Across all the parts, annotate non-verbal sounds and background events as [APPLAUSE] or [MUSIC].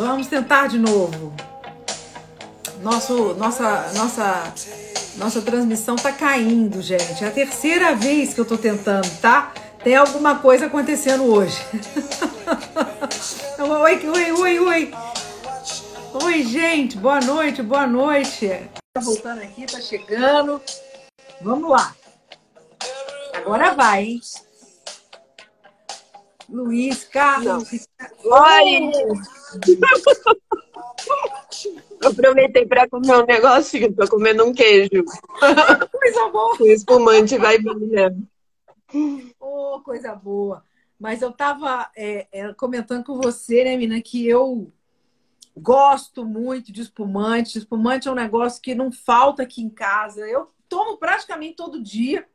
Vamos tentar de novo. Nosso, nossa, nossa, nossa transmissão tá caindo, gente. É a terceira vez que eu tô tentando, tá? Tem alguma coisa acontecendo hoje. [LAUGHS] oi, oi, oi, oi. Oi, gente. Boa noite, boa noite. Tá voltando aqui, tá chegando. Vamos lá. Agora vai, hein? Luiz, Carlos. Oi! Aproveitei para comer um negocinho, tô comendo um queijo. Coisa boa! O espumante vai vir Oh, coisa boa! Mas eu estava é, é, comentando com você, né, Mina, que eu gosto muito de espumante. Espumante é um negócio que não falta aqui em casa. Eu tomo praticamente todo dia.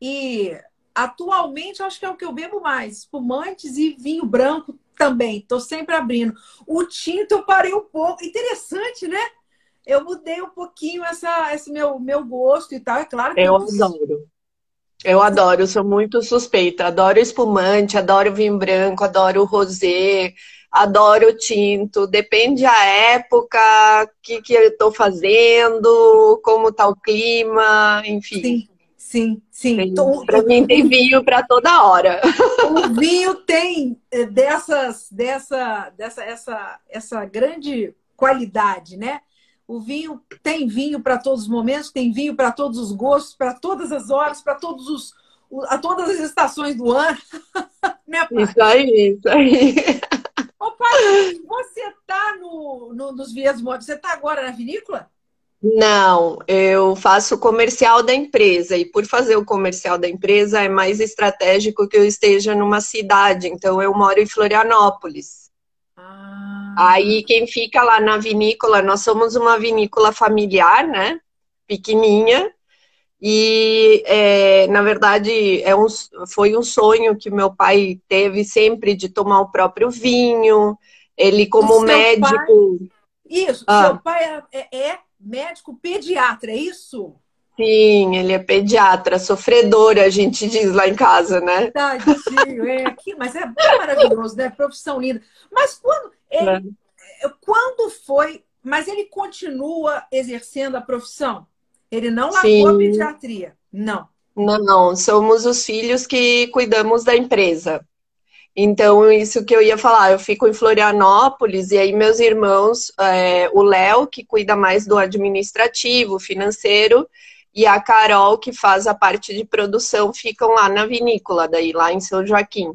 E atualmente acho que é o que eu bebo mais: espumantes e vinho branco também. Estou sempre abrindo. O tinto eu parei um pouco. Interessante, né? Eu mudei um pouquinho essa, esse meu, meu gosto e tal. É claro que eu, eu adoro. Eu adoro, sou muito suspeita. Adoro espumante, adoro vinho branco, adoro rosé, adoro tinto. Depende a época, o que, que eu estou fazendo, como está o clima, enfim. Sim. Sim, sim. Então, para mim tem vinho para toda hora. O vinho tem eh, dessas, dessa, dessa, essa, essa grande qualidade, né? O vinho tem vinho para todos os momentos, tem vinho para todos os gostos, para todas as horas, para todos os a todas as estações do ano. [LAUGHS] né? Isso aí, isso aí. Ô, pai, você tá no, no, nos vias modos, você tá agora na vinícola? Não, eu faço o comercial da empresa e por fazer o comercial da empresa é mais estratégico que eu esteja numa cidade. Então eu moro em Florianópolis. Ah. Aí quem fica lá na vinícola, nós somos uma vinícola familiar, né? Pequeninha. E é, na verdade é um, foi um sonho que meu pai teve sempre de tomar o próprio vinho. Ele como médico. Pai... Isso, ah. seu pai é, é médico pediatra, é isso? Sim, ele é pediatra, sofredor, a gente diz lá em casa, né? Tadinho, é aqui, mas é maravilhoso, né? Profissão linda. Mas quando ele, é. quando foi, mas ele continua exercendo a profissão? Ele não largou Sim. a pediatria? Não. Não, somos os filhos que cuidamos da empresa. Então, isso que eu ia falar, eu fico em Florianópolis e aí meus irmãos, é, o Léo, que cuida mais do administrativo, financeiro, e a Carol, que faz a parte de produção, ficam lá na vinícola, daí lá em São Joaquim.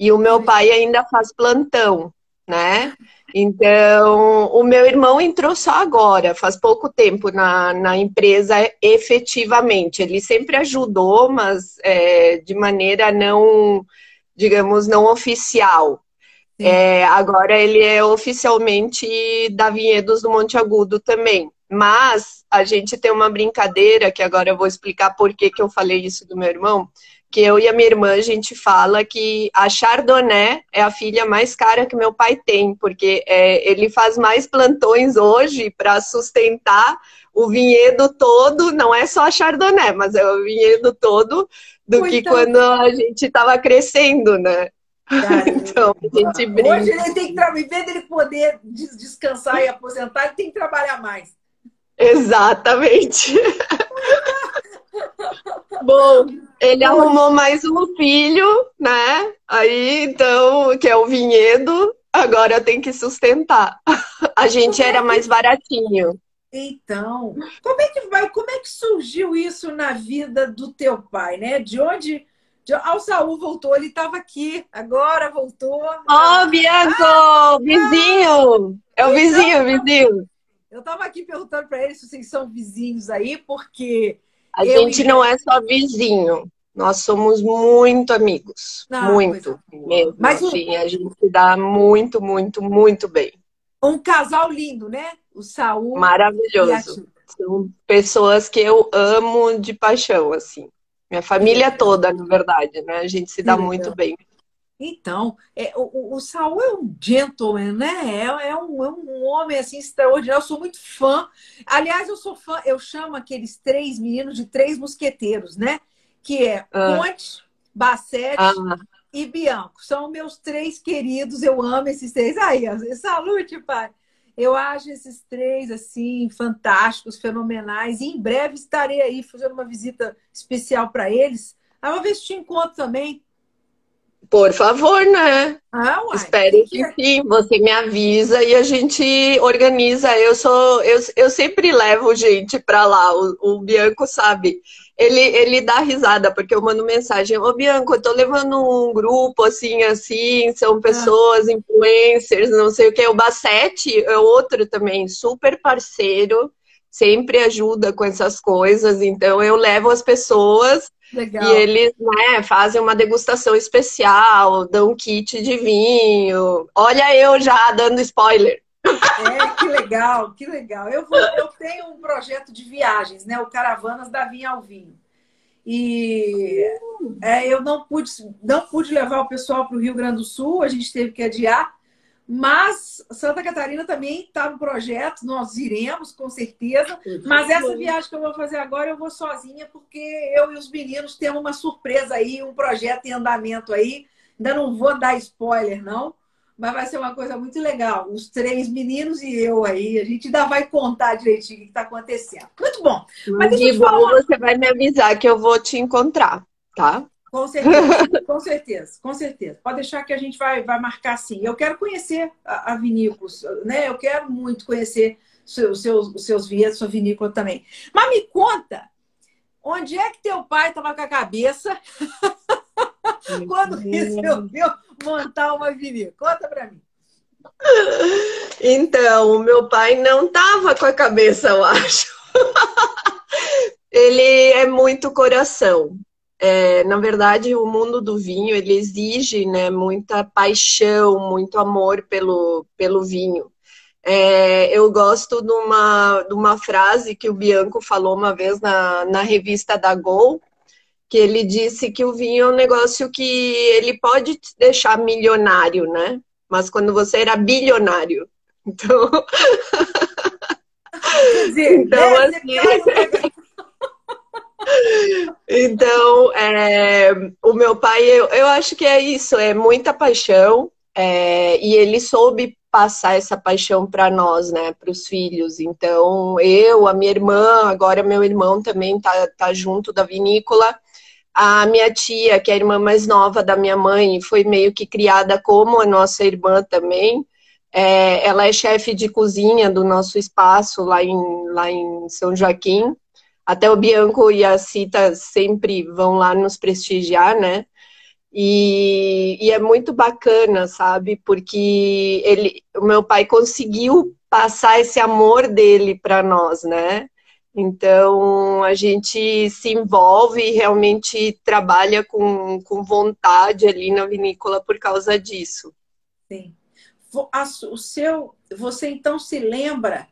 E o meu pai ainda faz plantão, né? Então, o meu irmão entrou só agora, faz pouco tempo na, na empresa efetivamente. Ele sempre ajudou, mas é, de maneira não digamos, não oficial. É, agora ele é oficialmente da Vinhedos do Monte Agudo também. Mas a gente tem uma brincadeira, que agora eu vou explicar por que, que eu falei isso do meu irmão, que eu e a minha irmã, a gente fala que a Chardonnay é a filha mais cara que meu pai tem, porque é, ele faz mais plantões hoje para sustentar o vinhedo todo, não é só a Chardonnay, mas é o vinhedo todo, do Muito que quando a gente estava crescendo, né? Cara, [LAUGHS] então, a gente brinca. Hoje ele tem que, em vez dele poder descansar e aposentar, ele tem que trabalhar mais. Exatamente. [LAUGHS] Bom, ele arrumou mais um filho, né? Aí, então, que é o vinhedo, agora tem que sustentar. [LAUGHS] A gente era mais baratinho. Então, como é que vai? Como é que surgiu isso na vida do teu pai, né? De onde de, ah, o Saul voltou, ele estava aqui, agora voltou. Ó, oh, Bianco! Ah, vizinho! Ah, é o vizinho, então, vizinho. Eu estava aqui perguntando para eles se vocês são vizinhos aí, porque. A gente não é só vizinho. Nós somos muito amigos. Não, muito é. mesmo. Mas assim, a gente se dá muito, muito, muito bem. Um casal lindo, né? O Saul. Maravilhoso. São pessoas que eu amo de paixão, assim. Minha família toda, na verdade, né? A gente se dá muito bem. Então, é, o, o Saul é um gentleman, né? É, é, um, é um homem assim extraordinário. Eu sou muito fã. Aliás, eu sou fã, eu chamo aqueles três meninos de três mosqueteiros, né? Que é ah. Conte, Bassete ah. E Bianco. São meus três queridos, eu amo esses três. Aí, salute, pai. Eu acho esses três, assim, fantásticos, fenomenais. E em breve estarei aí fazendo uma visita especial para eles. Aí ver se te encontro também. Por favor, né? Ah, uai, Espero que, sim. Você me avisa e a gente organiza. Eu sou, eu, eu sempre levo gente para lá. O, o, Bianco sabe. Ele, ele dá risada porque eu mando mensagem. Ô Bianco, eu tô levando um grupo assim, assim. São pessoas, ah. influencers, não sei o que. O Bassete é outro também, super parceiro. Sempre ajuda com essas coisas. Então eu levo as pessoas Legal. E eles né, fazem uma degustação especial, dão um kit de vinho. Olha eu já dando spoiler. É, que legal, que legal. Eu, vou, eu tenho um projeto de viagens, né? O Caravanas da Vinha ao Vinho. E é, eu não pude, não pude levar o pessoal para o Rio Grande do Sul, a gente teve que adiar, mas Santa Catarina também está no projeto, nós iremos com certeza. Mas essa viagem que eu vou fazer agora eu vou sozinha, porque eu e os meninos temos uma surpresa aí, um projeto em andamento aí. Ainda não vou dar spoiler, não, mas vai ser uma coisa muito legal. Os três meninos e eu aí, a gente ainda vai contar direitinho o que está acontecendo. Muito bom. Mas de bom, você vai me avisar que eu vou te encontrar, tá? Com certeza, com certeza, com certeza. Pode deixar que a gente vai, vai marcar sim. Eu quero conhecer a, a vinícola, né? Eu quero muito conhecer os seus, os seus vinhedos, sua vinícola também. Mas me conta, onde é que teu pai estava com a cabeça [LAUGHS] quando resolveu montar uma vinícola? Conta para mim. Então, o meu pai não estava com a cabeça, eu acho. [LAUGHS] Ele é muito coração. É, na verdade, o mundo do vinho ele exige né, muita paixão, muito amor pelo, pelo vinho. É, eu gosto de uma, de uma frase que o Bianco falou uma vez na, na revista da Gol, que ele disse que o vinho é um negócio que ele pode te deixar milionário, né? Mas quando você era bilionário. [LAUGHS] Então. Quer dizer, então, assim... Então, é, o meu pai, eu, eu acho que é isso, é muita paixão, é, e ele soube passar essa paixão para nós, né, para os filhos. Então, eu, a minha irmã, agora meu irmão também tá, tá junto da vinícola. A minha tia, que é a irmã mais nova da minha mãe, foi meio que criada como a nossa irmã também. É, ela é chefe de cozinha do nosso espaço lá em, lá em São Joaquim. Até o Bianco e a Cita sempre vão lá nos prestigiar, né? E, e, é muito bacana, sabe? Porque ele, o meu pai conseguiu passar esse amor dele para nós, né? Então a gente se envolve e realmente trabalha com, com vontade ali na vinícola por causa disso. Sim. O seu, você então se lembra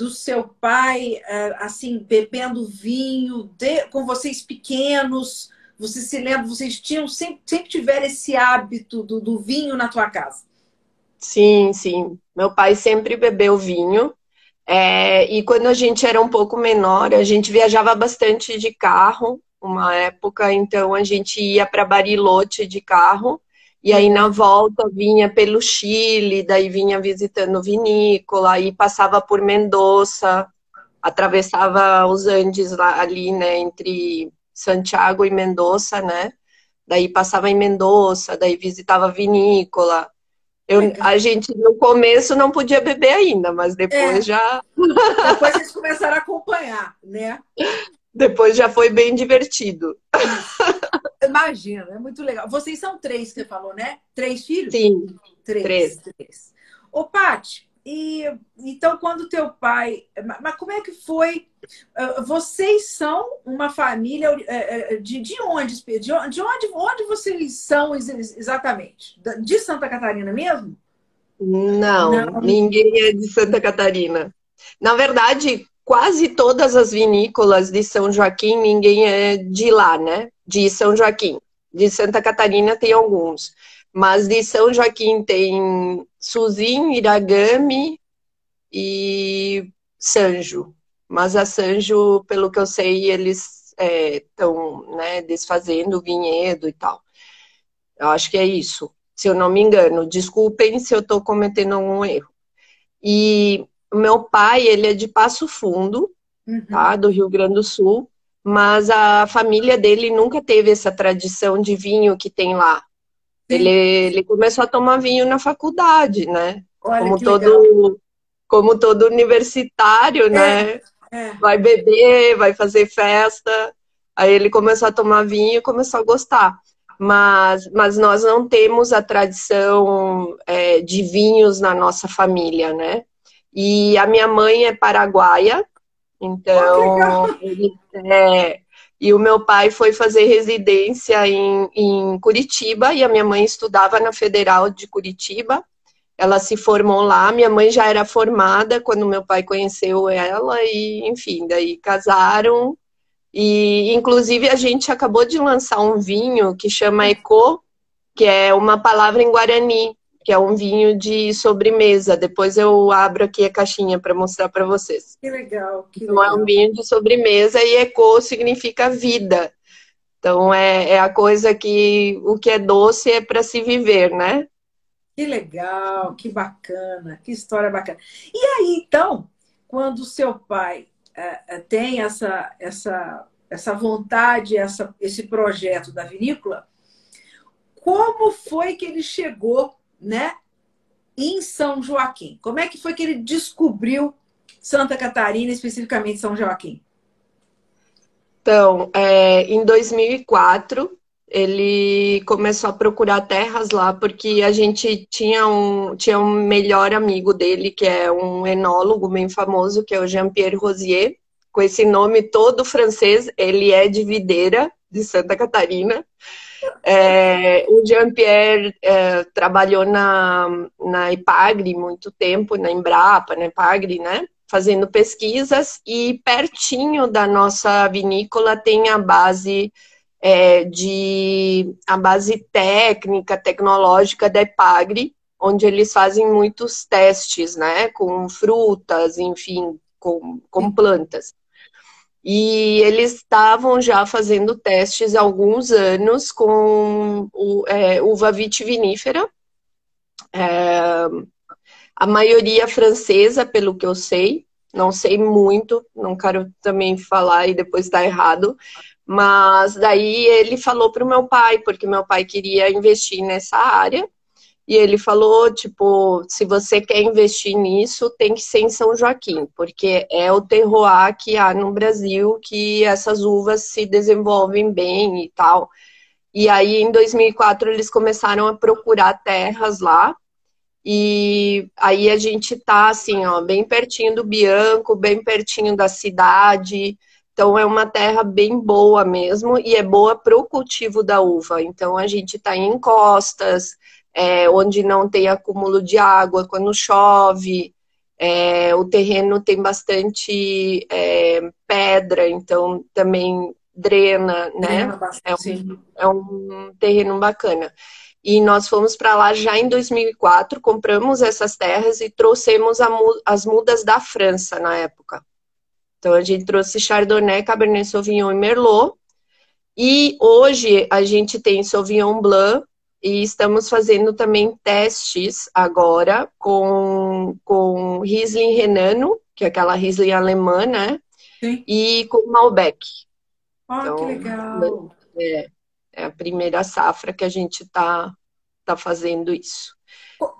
do seu pai, é, assim, bebendo vinho, de, com vocês pequenos? Você se lembra, vocês tinham, sempre, sempre tiveram esse hábito do, do vinho na tua casa? Sim, sim. Meu pai sempre bebeu vinho. É, e quando a gente era um pouco menor, a gente viajava bastante de carro, uma época, então a gente ia para Bariloche de carro. E aí na volta vinha pelo Chile, daí vinha visitando vinícola, aí passava por Mendoza, atravessava os Andes lá, ali, né, entre Santiago e Mendoza, né? Daí passava em Mendoza, daí visitava vinícola. Eu, a gente no começo não podia beber ainda, mas depois é. já. Depois vocês começaram a acompanhar, né? [LAUGHS] Depois já foi bem divertido. [LAUGHS] Imagina, é muito legal. Vocês são três, você falou, né? Três filhos? Sim. Três. Três. três. Ô, Paty, e então quando teu pai. Mas como é que foi? Ah, vocês são uma família é, é, de, de onde? De onde, onde vocês são exatamente? De Santa Catarina mesmo? Não, Não, ninguém é de Santa Catarina. Na verdade, quase todas as vinícolas de São Joaquim, ninguém é de lá, né? de São Joaquim. De Santa Catarina tem alguns. Mas de São Joaquim tem Suzin, Iragami e Sanjo. Mas a Sanjo, pelo que eu sei, eles estão é, né, desfazendo o vinhedo e tal. Eu acho que é isso, se eu não me engano. Desculpem se eu estou cometendo algum erro. E meu pai, ele é de Passo Fundo, uhum. tá? Do Rio Grande do Sul, mas a família dele nunca teve essa tradição de vinho que tem lá. Ele, ele começou a tomar vinho na faculdade, né? Olha, como todo legal. como todo universitário, é, né? É. Vai beber, vai fazer festa. Aí ele começou a tomar vinho e começou a gostar. Mas, mas nós não temos a tradição é, de vinhos na nossa família, né? E a minha mãe é paraguaia, então é, e o meu pai foi fazer residência em, em Curitiba e a minha mãe estudava na Federal de Curitiba. Ela se formou lá. Minha mãe já era formada quando meu pai conheceu ela e, enfim, daí casaram. E, inclusive, a gente acabou de lançar um vinho que chama Eco, que é uma palavra em guarani que é um vinho de sobremesa. Depois eu abro aqui a caixinha para mostrar para vocês. Que legal. Que então legal. é um vinho de sobremesa e eco significa vida. Então é, é a coisa que o que é doce é para se viver, né? Que legal, que bacana, que história bacana. E aí, então, quando o seu pai é, é tem essa, essa, essa vontade, essa, esse projeto da vinícola, como foi que ele chegou né, em São Joaquim. Como é que foi que ele descobriu Santa Catarina, especificamente São Joaquim? Então, é, em 2004, ele começou a procurar terras lá, porque a gente tinha um, tinha um melhor amigo dele, que é um enólogo bem famoso, que é o Jean-Pierre Rosier, com esse nome todo francês, ele é de Videira, de Santa Catarina. É, o Jean-Pierre é, trabalhou na, na IPAGRE muito tempo, na Embrapa, na IPAGRE, né? Fazendo pesquisas e pertinho da nossa vinícola tem a base é, de a base técnica, tecnológica da IPAGRE, onde eles fazem muitos testes, né? Com frutas, enfim, com, com plantas. E eles estavam já fazendo testes há alguns anos com o, é, uva vitivinífera, é, a maioria francesa, pelo que eu sei, não sei muito, não quero também falar e depois estar tá errado, mas daí ele falou para o meu pai, porque meu pai queria investir nessa área, e ele falou, tipo, se você quer investir nisso, tem que ser em São Joaquim, porque é o terroir que há no Brasil que essas uvas se desenvolvem bem e tal. E aí, em 2004, eles começaram a procurar terras lá. E aí a gente tá, assim, ó, bem pertinho do Bianco, bem pertinho da cidade. Então, é uma terra bem boa mesmo e é boa para o cultivo da uva. Então, a gente está em encostas, é, onde não tem acúmulo de água quando chove. É, o terreno tem bastante é, pedra, então também drena, né? É um, é um terreno bacana. E nós fomos para lá já em 2004, compramos essas terras e trouxemos as mudas da França na época. Então a gente trouxe Chardonnay, Cabernet Sauvignon e Merlot. E hoje a gente tem Sauvignon Blanc, e estamos fazendo também testes agora com, com Riesling Renano, que é aquela Riesling alemã, né? Sim. E com Malbec. Ah, então, que legal! É, é a primeira safra que a gente está tá fazendo isso.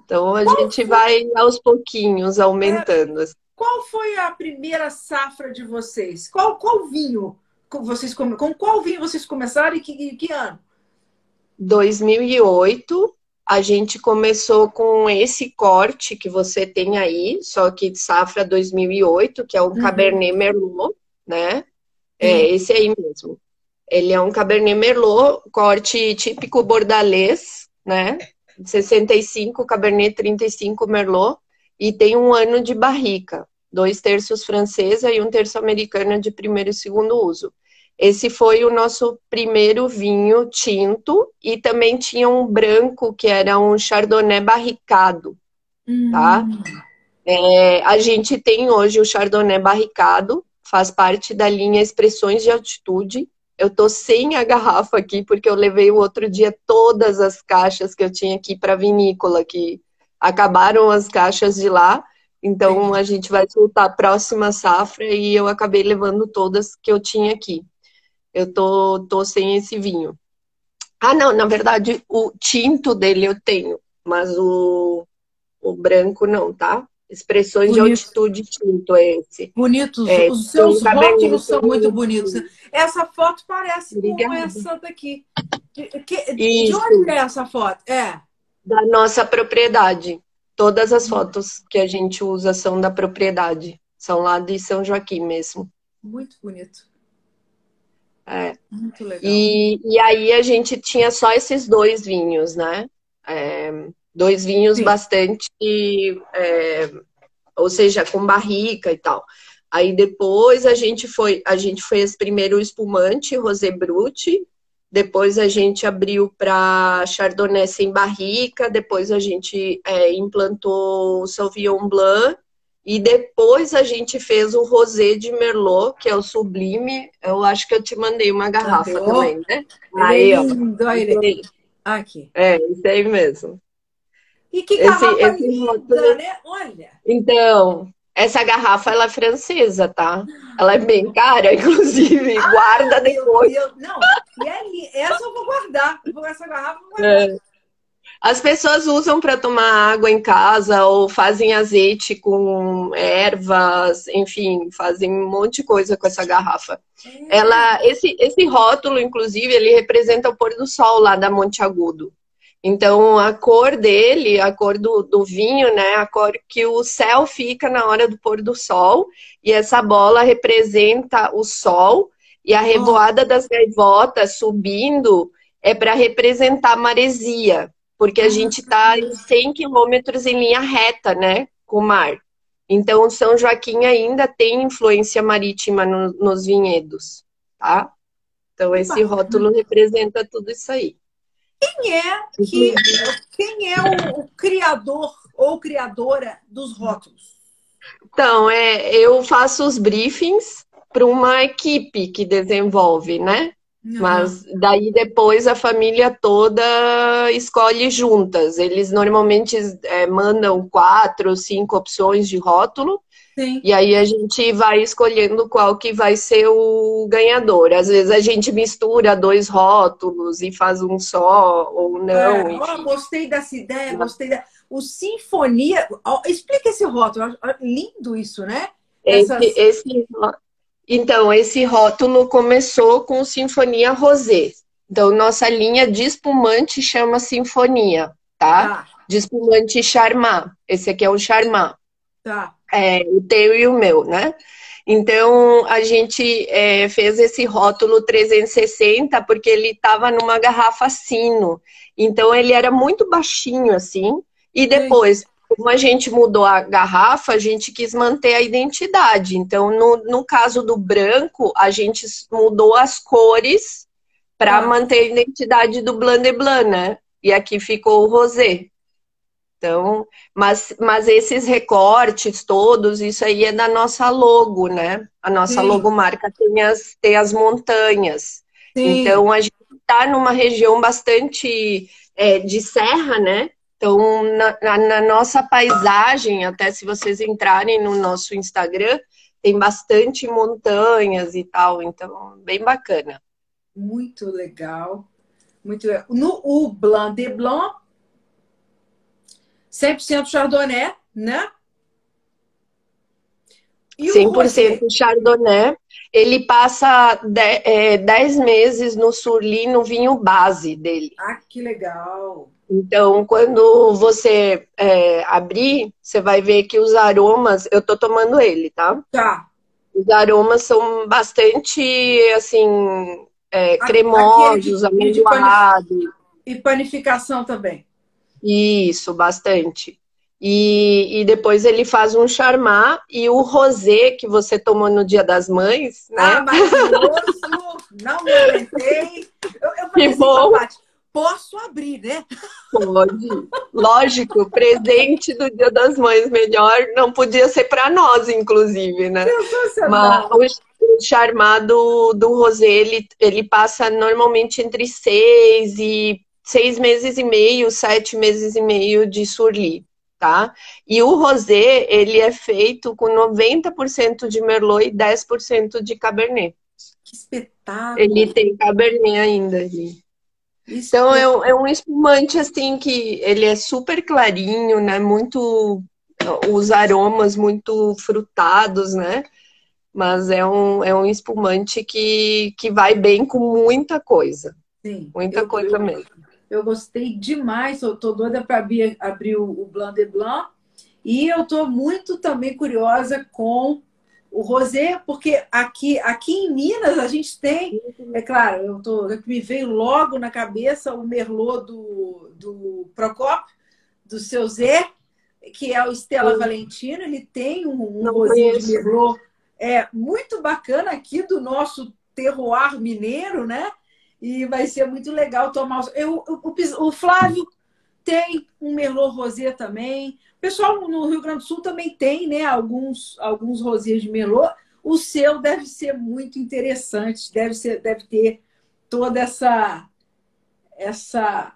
Então a Qual gente foi? vai aos pouquinhos aumentando. É, qual foi a primeira safra de vocês? Qual, qual vinho vocês com qual vinho vocês começaram e que, que ano? 2008, a gente começou com esse corte que você tem aí, só que de safra 2008, que é um uhum. Cabernet Merlot, né? É uhum. esse aí mesmo. Ele é um Cabernet Merlot, corte típico bordalês, né? 65 Cabernet, 35 Merlot, e tem um ano de barrica, dois terços francesa e um terço americana de primeiro e segundo uso. Esse foi o nosso primeiro vinho tinto e também tinha um branco que era um chardonnay barricado, tá? Hum. É, a gente tem hoje o chardonnay barricado, faz parte da linha Expressões de Altitude. Eu tô sem a garrafa aqui porque eu levei o outro dia todas as caixas que eu tinha aqui para vinícola, que acabaram as caixas de lá. Então a gente vai soltar a próxima safra e eu acabei levando todas que eu tinha aqui. Eu tô, tô sem esse vinho. Ah, não, na verdade, o tinto dele eu tenho, mas o, o branco não, tá? Expressões Bonito. de altitude tinto é esse. Bonitos, é, os seus rótulos são muito bonitos. Essa foto parece Obrigada. com essa daqui. De, que, de onde é essa foto? É. Da nossa propriedade. Todas as fotos que a gente usa são da propriedade. São lá de São Joaquim mesmo. Muito bonito. É. Muito legal. E, e aí a gente tinha só esses dois vinhos, né? É, dois vinhos Sim. bastante, é, ou seja, com barrica e tal. Aí depois a gente foi, a gente fez primeiro o espumante, Rosé Brut, depois a gente abriu para Chardonnay sem barrica, depois a gente é, implantou o Sauvignon Blanc e depois a gente fez o Rosé de Merlot, que é o Sublime. Eu acho que eu te mandei uma garrafa também, né? Aí, ó. Aí. Aqui. É, isso aí mesmo. E que garrafa esse, linda, né? Olha. Então, essa garrafa ela é francesa, tá? Ela é bem cara, [LAUGHS] inclusive. Ah, guarda depois. Não, e é, essa eu vou guardar. Essa garrafa eu vou guardar. É. As pessoas usam para tomar água em casa ou fazem azeite com ervas, enfim, fazem um monte de coisa com essa garrafa. É. Ela, esse, esse rótulo, inclusive, ele representa o pôr do sol lá da Monte Agudo. Então, a cor dele, a cor do, do vinho, né? A cor que o céu fica na hora do pôr do sol. E essa bola representa o sol. E a revoada das gaivotas subindo é para representar a maresia. Porque a gente está em 100 quilômetros em linha reta, né? Com o mar. Então, São Joaquim ainda tem influência marítima no, nos vinhedos, tá? Então, esse rótulo representa tudo isso aí. Quem é que quem é o, o criador ou criadora dos rótulos? Então, é, eu faço os briefings para uma equipe que desenvolve, né? Uhum. Mas daí depois a família toda escolhe juntas. Eles normalmente é, mandam quatro, cinco opções de rótulo Sim. E aí a gente vai escolhendo qual que vai ser o ganhador. Às vezes a gente mistura dois rótulos e faz um só ou não. É, oh, gostei dessa ideia, gostei da... O Sinfonia, oh, explica esse rótulo, lindo isso, né? Essas... Esse, esse, então, esse rótulo começou com Sinfonia Rosé. Então, nossa linha de espumante chama Sinfonia, tá? Ah. De espumante Charmat. Esse aqui é o Charmat. Tá. É, o teu e o meu, né? Então, a gente é, fez esse rótulo 360 porque ele estava numa garrafa sino. Então, ele era muito baixinho, assim. E depois, como a gente mudou a garrafa, a gente quis manter a identidade. Então, no, no caso do branco, a gente mudou as cores para ah. manter a identidade do Blanc de Blanc, né? E aqui ficou o rosé. Então, mas, mas esses recortes todos, isso aí é da nossa logo, né? A nossa Sim. logomarca tem as, tem as montanhas. Sim. Então, a gente está numa região bastante é, de serra, né? Então, na, na, na, nossa paisagem, até se vocês entrarem no nosso Instagram, tem bastante montanhas e tal. Então, bem bacana. Muito legal. Muito legal. No o Blanc de Blanc 100% Chardonnay, né? E 100% Chardonnay. Ele passa 10 é, meses no Surli, no vinho base dele. Ah, que legal! Então, quando você é, abrir, você vai ver que os aromas... Eu tô tomando ele, tá? Tá. Os aromas são bastante, assim, é, cremosos, amendoados. E panificação também. Isso, bastante. E, e depois ele faz um charmar e o rosé que você tomou no Dia das Mães, né? Ah, maravilhoso! Não me aguentei. Eu, eu falei que assim, bom. posso abrir, né? Pode. Lógico, presente do Dia das Mães melhor não podia ser para nós, inclusive, né? Mas o, o charmado do rosé, ele, ele passa normalmente entre seis e seis meses e meio, sete meses e meio de surli, tá? E o rosé, ele é feito com 90% de merlot e 10% de cabernet. Que espetáculo! Ele tem cabernet ainda ali. Então é um, é um espumante assim que ele é super clarinho, né? Muito os aromas muito frutados, né? Mas é um, é um espumante que, que vai bem com muita coisa. Sim. Muita eu, coisa eu, mesmo. Eu gostei demais, eu tô doida para abrir, abrir o, o Blanc de Blanc. E eu tô muito também curiosa com o rosé, porque aqui, aqui em Minas a gente tem, é claro, eu tô, me veio logo na cabeça o merlot do, do Procopio, do seu Zé, que é o Estela Valentino, ele tem um, um rosé de merlot é, muito bacana aqui do nosso terroir mineiro, né? E vai ser muito legal tomar. Eu, o, o Flávio tem um Merlot Rosé também. O pessoal no Rio Grande do Sul também tem, né? Alguns, alguns rosés de Merlot. O seu deve ser muito interessante, deve, ser, deve ter toda essa essa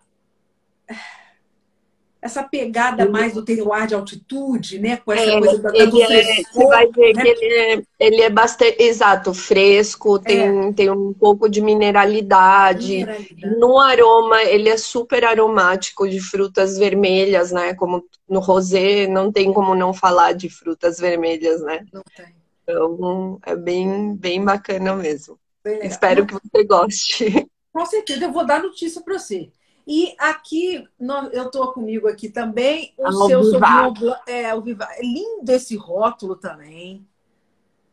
essa pegada mais do terroir de altitude, né? Com essa é, coisa da, ele é, Você vai ver né? que ele é, ele é bastante, exato, fresco, tem, é. tem um pouco de mineralidade. mineralidade. No aroma, ele é super aromático de frutas vermelhas, né? Como no rosé, não tem como não falar de frutas vermelhas, né? Não tem. Então, é bem, bem bacana mesmo. Bem Espero que você goste. Com certeza, eu vou dar notícia para você. E aqui, eu estou comigo aqui também, o ah, seu Blanc. É, o Vivar. É lindo esse rótulo também.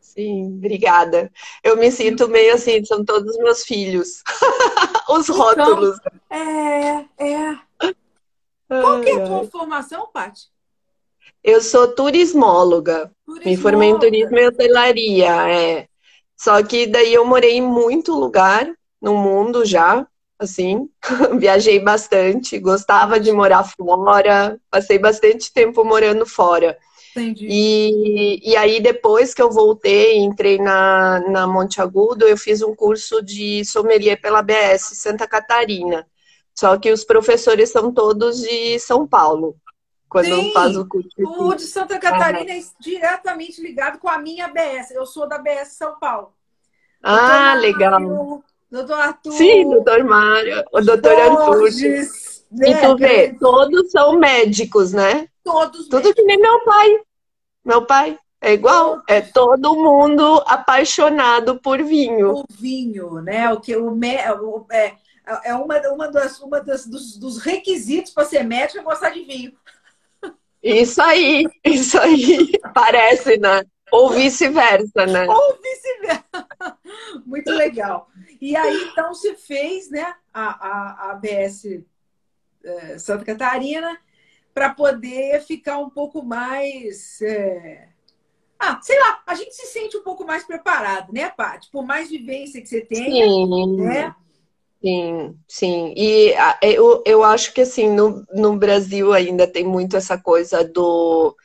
Sim, obrigada. Eu me sinto meio assim, são todos meus filhos. [LAUGHS] Os então, rótulos. É, é. Qual que é a tua formação, Paty? Eu sou turismóloga. turismóloga. Me formei em turismo e hotelaria, é. Só que daí eu morei em muito lugar no mundo já assim, [LAUGHS] viajei bastante, gostava de morar fora, passei bastante tempo morando fora. Entendi. E, e aí, depois que eu voltei, entrei na, na Monte Agudo, eu fiz um curso de sommelier pela BS Santa Catarina. Só que os professores são todos de São Paulo, quando Sim, faz o curso. O de Santa Catarina é diretamente ligado com a minha BS. Eu sou da BS São Paulo. Ah, legal. Doutor Arthur. Sim, doutor Mário, o doutor Antunes. Né? E tu vê, todos são médicos, né? Todos. Tudo médicos. que nem meu pai. Meu pai. É igual, todos. é todo mundo apaixonado por vinho. O vinho, né? O que o, o é, é uma, uma, das, uma das, dos, dos requisitos para ser médico é gostar de vinho. Isso aí, isso aí. [LAUGHS] Parece, né? Ou vice-versa, né? Ou vice-versa. Muito legal. E aí, então, se fez né, a, a, a ABS é, Santa Catarina para poder ficar um pouco mais. É... Ah, sei lá, a gente se sente um pouco mais preparado, né, Paty? Por mais vivência que você tenha, sim, né? Sim, sim. E eu, eu acho que assim, no, no Brasil ainda tem muito essa coisa do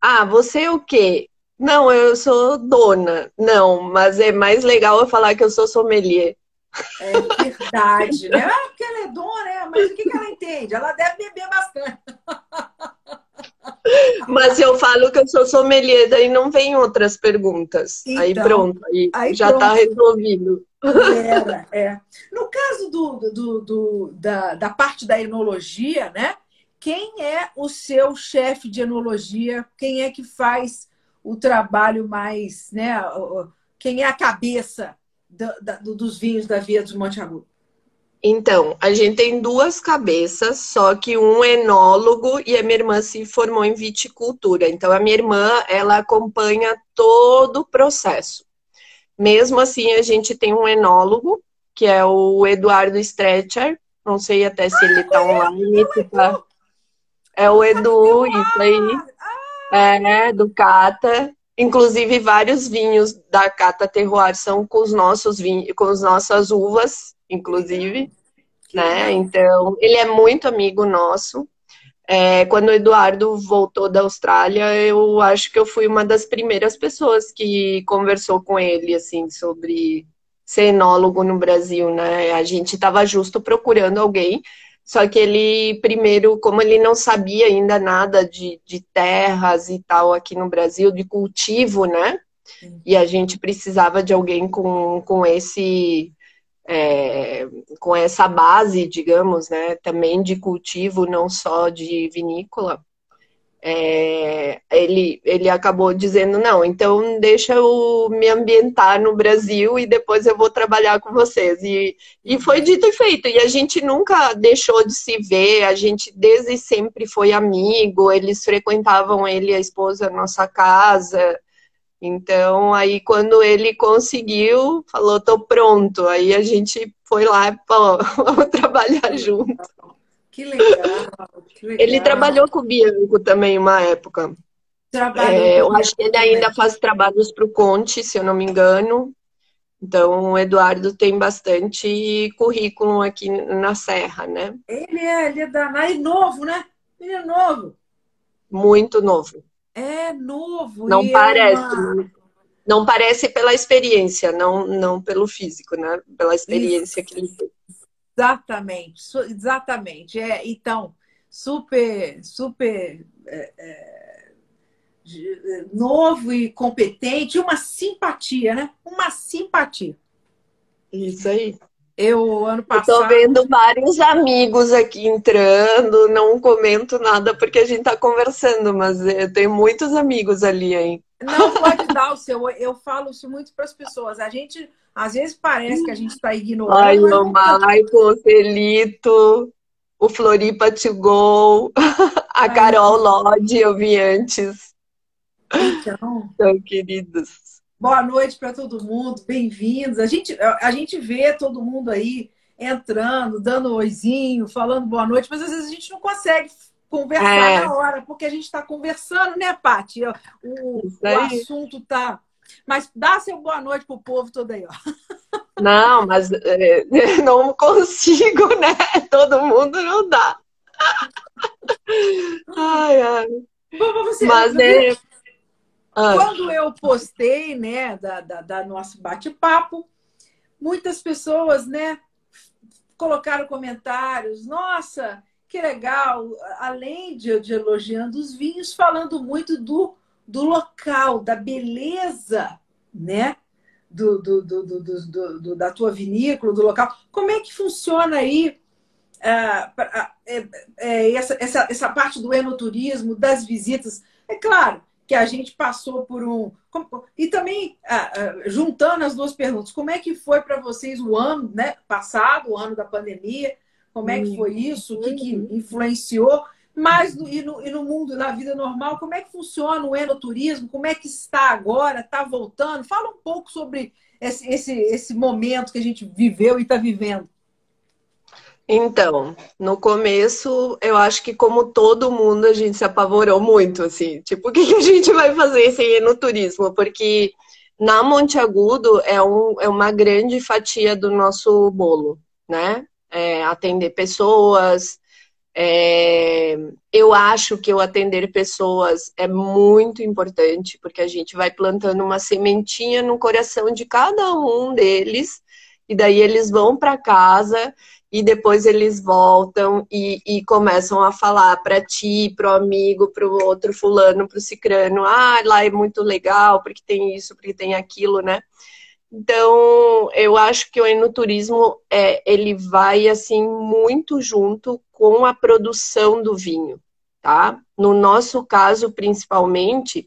ah, você é o quê? Não, eu sou dona. Não, mas é mais legal eu falar que eu sou sommelier. É verdade, né? Ah, porque ela é dona, né? Mas o que, que ela entende? Ela deve beber bastante. Mas eu falo que eu sou sommelier, daí não vem outras perguntas. Então, aí pronto, aí, aí já está resolvido. Era, é. No caso do, do, do, da, da parte da enologia, né? Quem é o seu chefe de enologia? Quem é que faz o trabalho mais, né? Quem é a cabeça do, do, dos vinhos da Via dos Monte Agudo? Então, a gente tem duas cabeças, só que um é enólogo e a minha irmã se formou em viticultura. Então, a minha irmã, ela acompanha todo o processo. Mesmo assim, a gente tem um enólogo, que é o Eduardo Stretcher. Não sei até se ele está online. Tá... É o Edu, isso aí. É, do Cata. Inclusive, vários vinhos da Cata Terroir são com os nossos vinhos, com as nossas uvas, inclusive. Né? Então, ele é muito amigo nosso. É, quando o Eduardo voltou da Austrália, eu acho que eu fui uma das primeiras pessoas que conversou com ele, assim, sobre ser enólogo no Brasil, né? A gente estava justo procurando alguém, só que ele, primeiro, como ele não sabia ainda nada de, de terras e tal aqui no Brasil, de cultivo, né? E a gente precisava de alguém com, com esse é, com essa base, digamos, né, também de cultivo, não só de vinícola, é, ele, ele acabou dizendo, não, então deixa eu me ambientar no Brasil e depois eu vou trabalhar com vocês. E, e foi dito e feito. E a gente nunca deixou de se ver, a gente desde sempre foi amigo, eles frequentavam ele e a esposa nossa casa. Então, aí quando ele conseguiu, falou, tô pronto. Aí a gente foi lá, pô, [LAUGHS] vamos trabalhar junto. Que legal, que legal. Ele trabalhou com o Bianco também uma época. É, eu acho que ele ainda faz trabalhos para o Conte, se eu não me engano. Então, o Eduardo tem bastante currículo aqui na Serra, né? Ele é, ele é da... E novo, né? Ele é novo. Muito novo. É novo. Não parece. É uma... Não parece pela experiência, não, não pelo físico, né? Pela experiência Isso. que ele tem. Exatamente, exatamente. É, então, super, super é, é, novo e competente, uma simpatia, né? Uma simpatia. Isso aí. Eu, ano passado. Estou vendo vários amigos aqui entrando, não comento nada porque a gente está conversando, mas eu tenho muitos amigos ali, hein? Não [LAUGHS] pode dar o seu. Eu falo isso muito para as pessoas. A gente, às vezes, parece que a gente está ignorando. Ai, o Maicon, o Celito, o Floripa to Go, [LAUGHS] a Carol Lodge, eu vi antes. Então. Tão queridos. Boa noite para todo mundo, bem-vindos. A gente, a gente vê todo mundo aí entrando, dando oizinho, falando boa noite, mas às vezes a gente não consegue conversar é. na hora, porque a gente está conversando, né, Paty? O, o assunto tá. Mas dá seu boa noite pro povo todo aí, ó. [LAUGHS] Não, mas é, [LAUGHS] não consigo, né? [LAUGHS] Todo mundo não dá. Ai, ai. Você, mas é ah. Quando eu postei, né, da, da, da nosso bate-papo, muitas pessoas, né, colocaram comentários. Nossa, que legal! Além de, de elogiando os vinhos, falando muito do, do local, da beleza, né? Do, do, do, do, da tua vinícola, do local. Como é que funciona aí uh, é, é, essa, essa, essa parte do enoturismo, das visitas? É claro, que a gente passou por um. E também, ah, ah, juntando as duas perguntas, como é que foi para vocês o ano né, passado, o ano da pandemia? Como é que foi isso? O que, que influenciou? Mas no, e, no, e no mundo, na vida normal, como é que funciona o enoturismo? Como é que está agora? Está voltando? Fala um pouco sobre esse, esse, esse momento que a gente viveu e está vivendo. Então, no começo, eu acho que como todo mundo, a gente se apavorou muito, assim. Tipo, o que, a gente vai fazer sem ir no turismo? Porque na Monte Agudo é, um, é uma grande fatia do nosso bolo, né? É, atender pessoas. É, eu acho que o atender pessoas é muito importante, porque a gente vai plantando uma sementinha no coração de cada um deles, e daí eles vão para casa e depois eles voltam e, e começam a falar para ti, para o amigo, para o outro fulano, para o cicrano, ah, lá é muito legal, porque tem isso, porque tem aquilo, né? Então, eu acho que o enoturismo, é, ele vai, assim, muito junto com a produção do vinho, tá? No nosso caso, principalmente,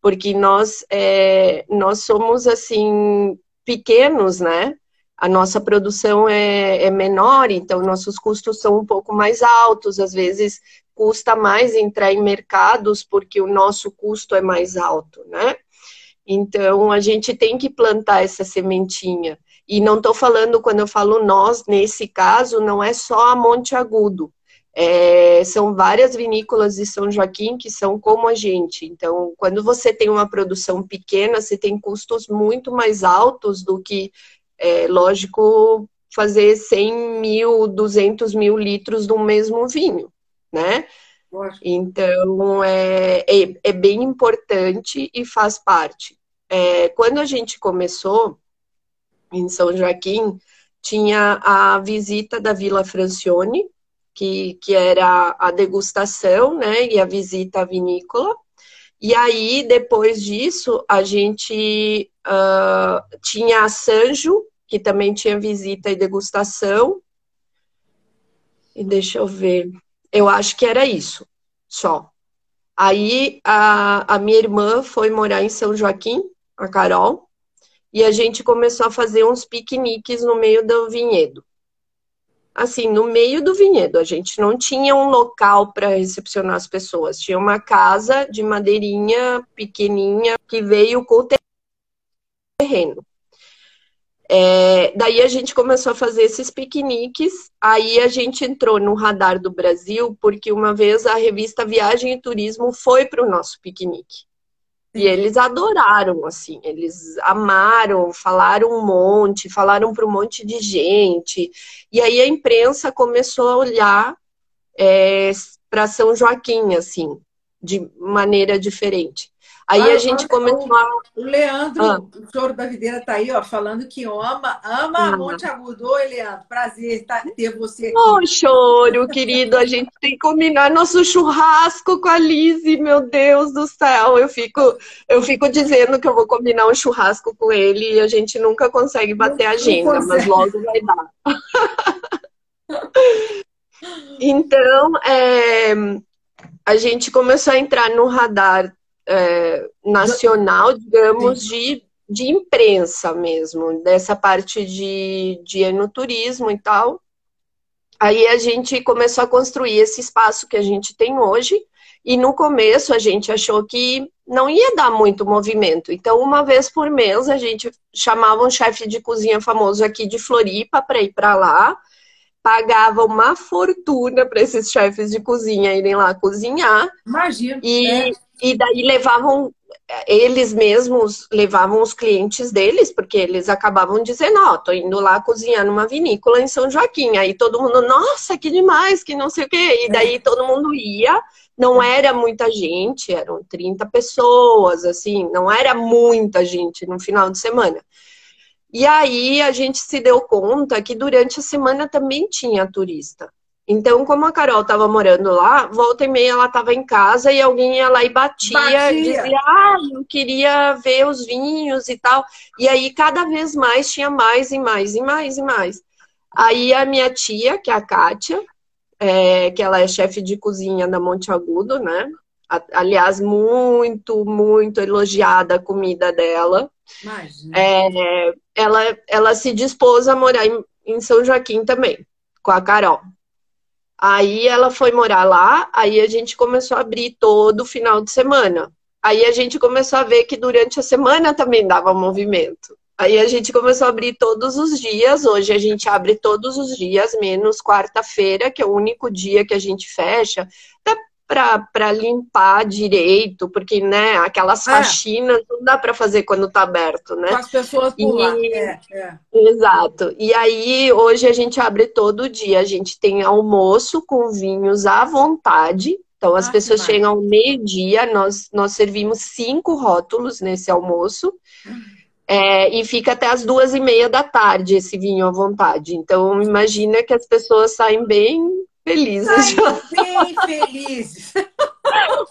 porque nós, é, nós somos, assim, pequenos, né? a nossa produção é, é, menor, então nossos custos são um pouco mais altos, às vezes custa mais entrar em mercados porque o nosso custo é mais alto, né? Então a gente tem que plantar essa sementinha. E não estou falando, quando eu falo nós, nesse caso, não é só a Monte Agudo. É, são várias vinícolas de São Joaquim que são como a gente. Então, quando você tem uma produção pequena, você tem custos muito mais altos do que é lógico fazer 100 mil, 200 mil litros do mesmo vinho, né? Então, é, é, é, bem importante e faz parte. É, quando a gente começou em São Joaquim, tinha a visita da Vila Francione, que, que era a degustação, né, e a visita à vinícola. E aí, depois disso, a gente uh, tinha a Sanjo, que também tinha visita e degustação. E deixa eu ver. Eu acho que era isso, só. Aí a, a minha irmã foi morar em São Joaquim, a Carol, e a gente começou a fazer uns piqueniques no meio do vinhedo. Assim, no meio do vinhedo, a gente não tinha um local para recepcionar as pessoas, tinha uma casa de madeirinha pequenininha que veio com o terreno. É, daí a gente começou a fazer esses piqueniques, aí a gente entrou no radar do Brasil, porque uma vez a revista Viagem e Turismo foi para o nosso piquenique. E eles adoraram, assim, eles amaram, falaram um monte, falaram para um monte de gente. E aí a imprensa começou a olhar é, para São Joaquim, assim, de maneira diferente. Aí ah, a gente começou a... O Leandro, ah. o Choro da Videira, tá aí, ó, falando que ama, ama ah. Monte Agudo. Oi, Leandro, prazer tá, ter você aqui. Ô, Choro, querido, a gente tem que combinar nosso churrasco com a Lise, meu Deus do céu. Eu fico, eu fico dizendo que eu vou combinar um churrasco com ele e a gente nunca consegue bater não, a agenda, mas logo vai dar. [LAUGHS] então, é, a gente começou a entrar no radar é, nacional, digamos, de, de imprensa mesmo, dessa parte de, de enoturismo e tal. Aí a gente começou a construir esse espaço que a gente tem hoje, e no começo a gente achou que não ia dar muito movimento. Então, uma vez por mês, a gente chamava um chefe de cozinha famoso aqui de Floripa para ir para lá, pagava uma fortuna para esses chefes de cozinha irem lá cozinhar. Imagina. E, é. E daí levavam, eles mesmos levavam os clientes deles, porque eles acabavam dizendo, ó, oh, tô indo lá cozinhar numa vinícola em São Joaquim. Aí todo mundo, nossa, que demais, que não sei o quê. E daí é. todo mundo ia. Não era muita gente, eram 30 pessoas, assim, não era muita gente no final de semana. E aí a gente se deu conta que durante a semana também tinha turista. Então, como a Carol estava morando lá, volta e meia ela estava em casa e alguém ia lá e batia, batia, dizia, ah, eu queria ver os vinhos e tal. E aí, cada vez mais, tinha mais e mais e mais e mais. Aí a minha tia, que é a Kátia, é, que ela é chefe de cozinha da Monte Agudo, né? Aliás, muito, muito elogiada a comida dela. É, ela, ela se dispôs a morar em, em São Joaquim também, com a Carol. Aí ela foi morar lá, aí a gente começou a abrir todo final de semana. Aí a gente começou a ver que durante a semana também dava movimento. Aí a gente começou a abrir todos os dias. Hoje a gente abre todos os dias, menos quarta-feira, que é o único dia que a gente fecha. Até para limpar direito, porque, né, aquelas é. faxinas não dá para fazer quando tá aberto, né? as pessoas por e... É, é. Exato. E aí, hoje a gente abre todo dia. A gente tem almoço com vinhos à vontade. Então, as ah, pessoas chegam ao meio-dia, nós, nós servimos cinco rótulos nesse almoço. É, e fica até as duas e meia da tarde esse vinho à vontade. Então, imagina que as pessoas saem bem felizes. Bem felizes.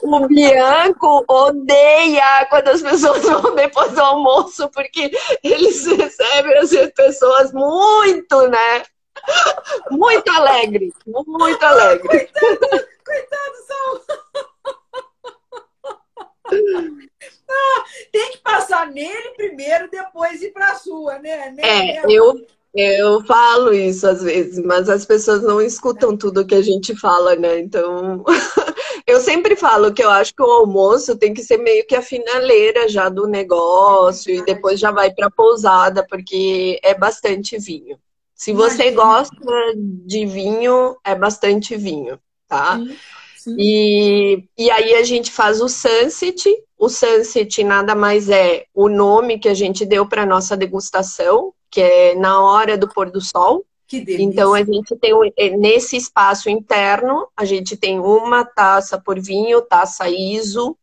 O Bianco odeia quando as pessoas vão depois do almoço, porque eles recebem as pessoas muito, né? Muito alegre, muito alegre. Coitado, coitado, Saul. Ah, tem que passar nele primeiro, depois ir para a sua, né? É, eu, eu falo isso às vezes, mas as pessoas não escutam tudo que a gente fala, né? Então, [LAUGHS] eu sempre falo que eu acho que o almoço tem que ser meio que a finaleira já do negócio e depois já vai para pousada, porque é bastante vinho. Se você gosta de vinho, é bastante vinho, tá? Sim, sim. E, e aí a gente faz o sunset. O sunset nada mais é o nome que a gente deu para nossa degustação, que é na hora do pôr do sol. Que delícia. Então a gente tem é, nesse espaço interno, a gente tem uma taça por vinho, taça ISO,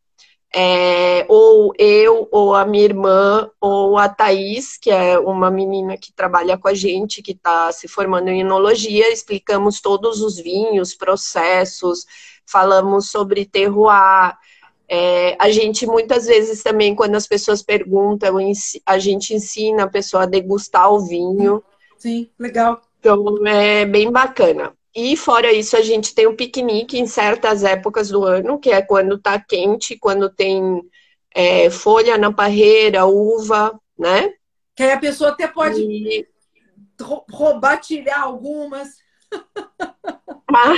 é, ou eu, ou a minha irmã, ou a Thaís, que é uma menina que trabalha com a gente, que está se formando em enologia, explicamos todos os vinhos, processos, falamos sobre terroir. É, a gente muitas vezes também, quando as pessoas perguntam, a gente ensina a pessoa a degustar o vinho. Sim, legal. Então é bem bacana. E fora isso, a gente tem o piquenique em certas épocas do ano, que é quando tá quente, quando tem é, folha na parreira, uva, né? Que aí a pessoa até pode e... roubar, tirar algumas. Ah,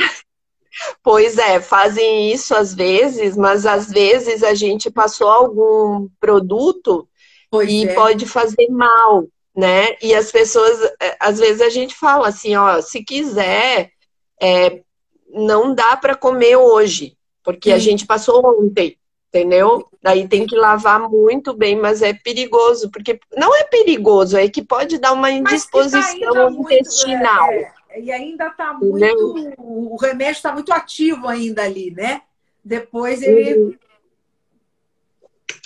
pois é, fazem isso às vezes, mas às vezes a gente passou algum produto pois e é. pode fazer mal, né? E as pessoas, é, às vezes a gente fala assim, ó, se quiser, é, não dá para comer hoje, porque Sim. a gente passou ontem, entendeu? Daí tem que lavar muito bem, mas é perigoso, porque não é perigoso, é que pode dar uma indisposição intestinal. Muito, é, e ainda está muito. O remédio está muito ativo ainda ali, né? Depois ele. Uhum.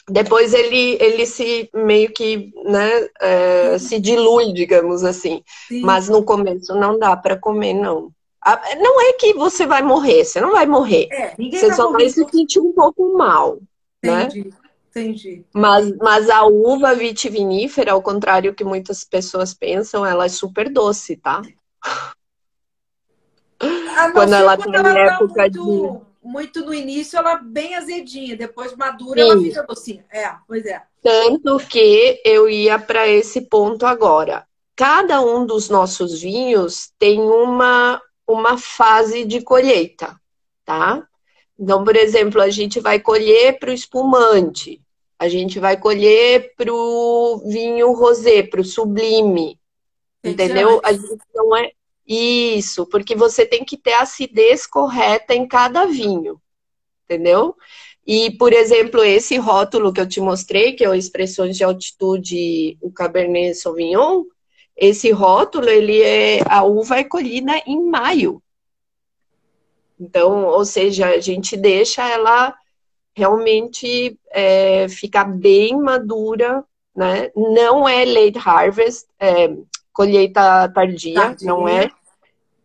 Depois ele, ele se meio que né, é, se dilui, digamos assim. Sim. Mas no começo não dá para comer, não. Não é que você vai morrer, você não vai morrer. É, você vai só morrer. vai se sentir um pouco mal. Né? Entendi, né? entendi. Mas, mas a uva vitivinífera, ao contrário que muitas pessoas pensam, ela é super doce, tá? Quando ela tem ela tá época tá muito, de. Muito no início, ela bem azedinha, depois madura, Sim. ela fica docinha. É, pois é. Tanto que eu ia para esse ponto agora. Cada um dos nossos vinhos tem uma uma fase de colheita, tá? Então, por exemplo, a gente vai colher para o espumante, a gente vai colher para o vinho rosé, para o sublime, entendeu? A gente não é isso, porque você tem que ter a acidez correta em cada vinho, entendeu? E, por exemplo, esse rótulo que eu te mostrei, que é o Expressões de Altitude, o Cabernet Sauvignon, esse rótulo, ele é a uva é colhida em maio. Então, ou seja, a gente deixa ela realmente é, ficar bem madura, né? Não é late harvest, é, colheita tardia, tardia, não é?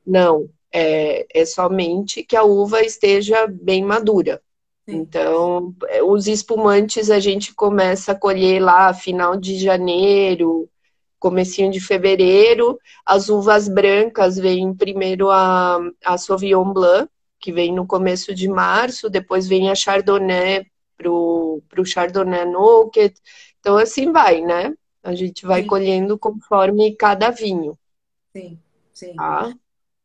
Não, é, é somente que a uva esteja bem madura. Sim. Então, é, os espumantes a gente começa a colher lá final de janeiro, comecinho de fevereiro. As uvas brancas vêm primeiro a, a Sauvignon Blanc, que vem no começo de março, depois vem a Chardonnay pro, pro Chardonnay Nouquet. Então, assim vai, né? A gente vai sim. colhendo conforme cada vinho. Sim, sim. Tá?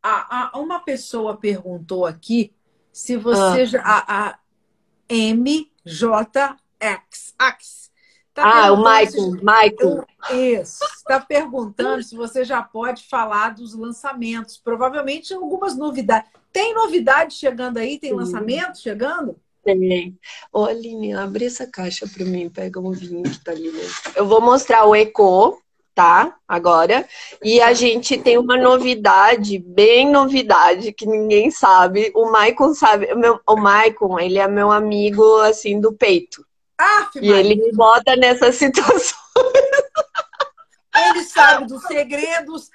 A, a, uma pessoa perguntou aqui se você ah. já. A, a MJX. Ax, Tá ah, o Michael, Michael. Isso. Está perguntando se você já pode falar dos lançamentos. Provavelmente algumas novidades. Tem novidade chegando aí? Tem Sim. lançamento chegando? Tem. Ô, Aline, abre essa caixa para mim. Pega um vinho que tá ali. Né? Eu vou mostrar o Eco, tá? Agora. E a gente tem uma novidade, bem novidade, que ninguém sabe. O Maicon sabe. O, meu, o Maicon, ele é meu amigo, assim, do peito. Ah, e ele me bota nessas [LAUGHS] situações. Ele sabe dos segredos.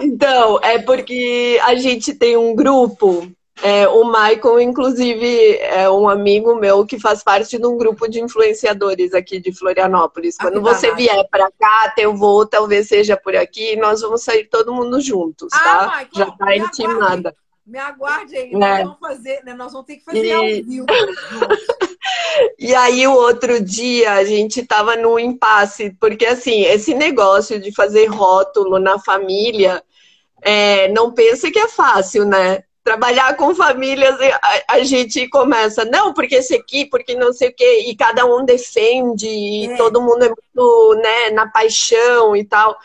Então, é porque a gente tem um grupo. É, o Michael, inclusive, é um amigo meu que faz parte de um grupo de influenciadores aqui de Florianópolis. Quando ah, você vier para cá, eu vou, talvez seja por aqui, nós vamos sair todo mundo juntos, ah, tá? Já tá intimada. Me aguarde aí, é. nós vamos fazer, né? Nós vamos ter que fazer e... ao vivo. [LAUGHS] e aí, o outro dia, a gente tava no impasse, porque assim, esse negócio de fazer rótulo na família, é, não pensa que é fácil, né? Trabalhar com famílias, a, a, gente começa, não, porque esse aqui, porque não sei o quê, e cada um defende, e é. todo mundo é muito, né, na paixão e tal.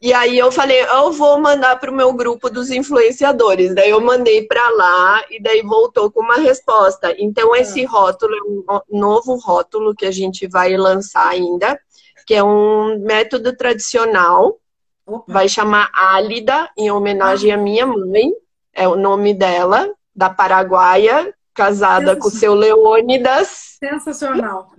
E aí eu falei, eu vou mandar para o meu grupo dos influenciadores. Daí eu mandei para lá e daí voltou com uma resposta. Então esse é. rótulo é um novo rótulo que a gente vai lançar ainda, que é um método tradicional Opa. vai chamar Álida, em homenagem ah. à minha mãe, é o nome dela, da Paraguaia, casada com o seu Leônidas. Sensacional.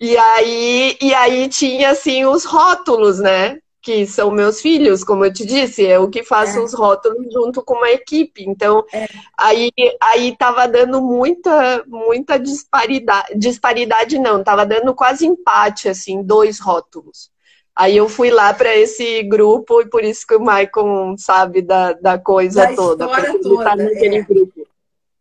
E aí, e aí tinha assim os rótulos, né? Que são meus filhos, como eu te disse, é o que faço é. os rótulos junto com uma equipe. Então, é. aí, aí tava dando muita, muita disparidade. Disparidade não, tava dando quase empate, assim, dois rótulos. Aí eu fui lá para esse grupo e por isso que o Maicon sabe da, da coisa da toda. Porque toda, tá naquele é. grupo.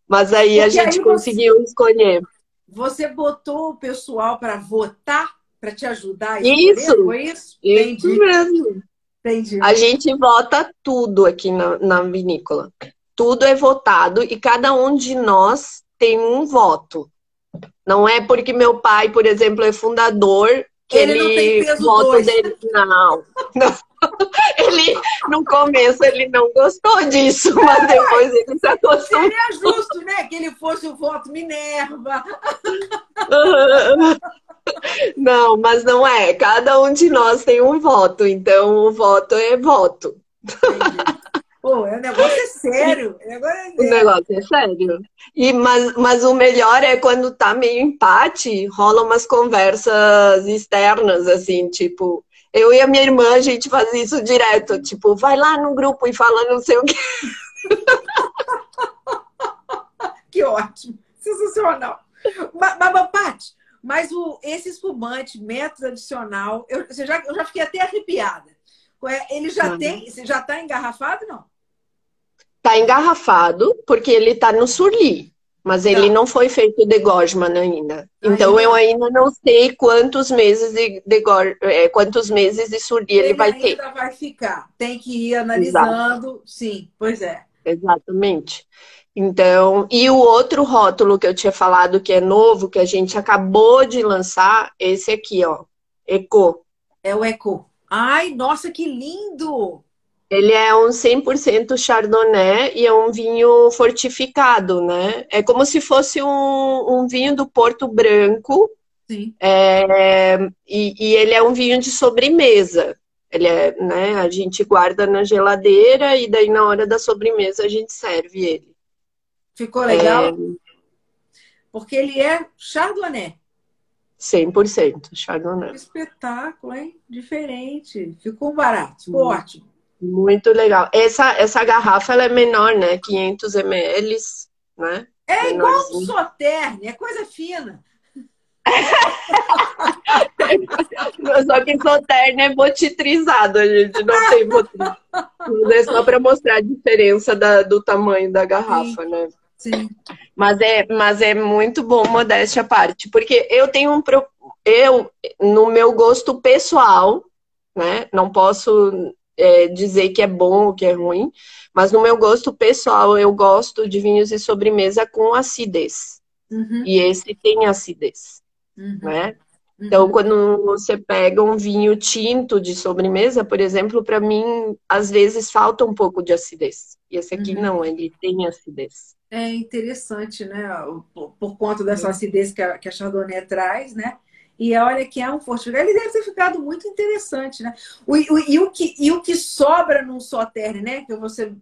Mas aí porque a gente aí conseguiu você, escolher. Você botou o pessoal para votar, para te ajudar a escolher, isso, foi isso? Isso Entendi. mesmo. Entendi. A gente vota tudo aqui na, na vinícola. Tudo é votado e cada um de nós tem um voto. Não é porque meu pai, por exemplo, é fundador que ele, ele não tem peso voto dele. Não, não. [LAUGHS] Ele, no começo, ele não gostou disso, mas depois ele se acostumou. Seria justo, né? Que ele fosse o voto Minerva. [LAUGHS] Não, mas não é. Cada um de nós tem um voto, então o voto é voto. Entendi. Pô, o negócio é sério. O negócio é, o negócio é sério. E, mas, mas o melhor é quando tá meio empate, rola umas conversas externas, assim, tipo, eu e a minha irmã, a gente faz isso direto, tipo, vai lá no grupo e fala não sei o quê. [LAUGHS] que ótimo, sensacional. Mas, mas Paty, mas o, esse espumante, método adicional, eu, você já, eu já fiquei até arrepiada. Ele já uhum. tem, você já está engarrafado, não? Está engarrafado, porque ele está no surli. Mas ele tá. não foi feito de Gosman ainda. Então ainda. eu ainda não sei quantos meses de, de é, quantos meses de surli ele, ele vai ter. Ele ainda vai ficar. Tem que ir analisando. Exato. Sim, pois é. Exatamente. Então, e o outro rótulo que eu tinha falado que é novo, que a gente acabou de lançar, esse aqui, ó. Eco. É o Eco. Ai, nossa, que lindo! Ele é um 100% Chardonnay e é um vinho fortificado, né? É como se fosse um, um vinho do Porto Branco. Sim. É, e, e, ele é um vinho de sobremesa. Ele é, né? A gente guarda na geladeira e daí na hora da sobremesa a gente serve ele. Ficou legal? É... Porque ele é Chardonnay. 100% Chardonnay. Que espetáculo, hein? Diferente. Ficou barato, ficou hum. ótimo. Muito legal. Essa, essa garrafa ela é menor, né? 500 ml, né? É igual um Soterne, é coisa fina. [LAUGHS] só que Soterne é botitrizado, a gente não tem botitrizado. É só para mostrar a diferença da, do tamanho da garrafa, Sim. né? Sim. Mas é, mas é muito bom, modéstia à parte, porque eu tenho um. Eu, no meu gosto pessoal, né? Não posso é, dizer que é bom ou que é ruim, mas no meu gosto pessoal, eu gosto de vinhos e sobremesa com acidez. Uhum. E esse tem acidez, uhum. né? Então, uhum. quando você pega um vinho tinto de sobremesa, por exemplo, para mim, às vezes falta um pouco de acidez. E esse aqui uhum. não, ele tem acidez. É interessante, né? Por, por conta dessa é. acidez que a, que a Chardonnay traz, né? E olha que é um fortificado. Ele deve ter ficado muito interessante, né? O, o, e, o que, e o que sobra num Sauternes, né? Que você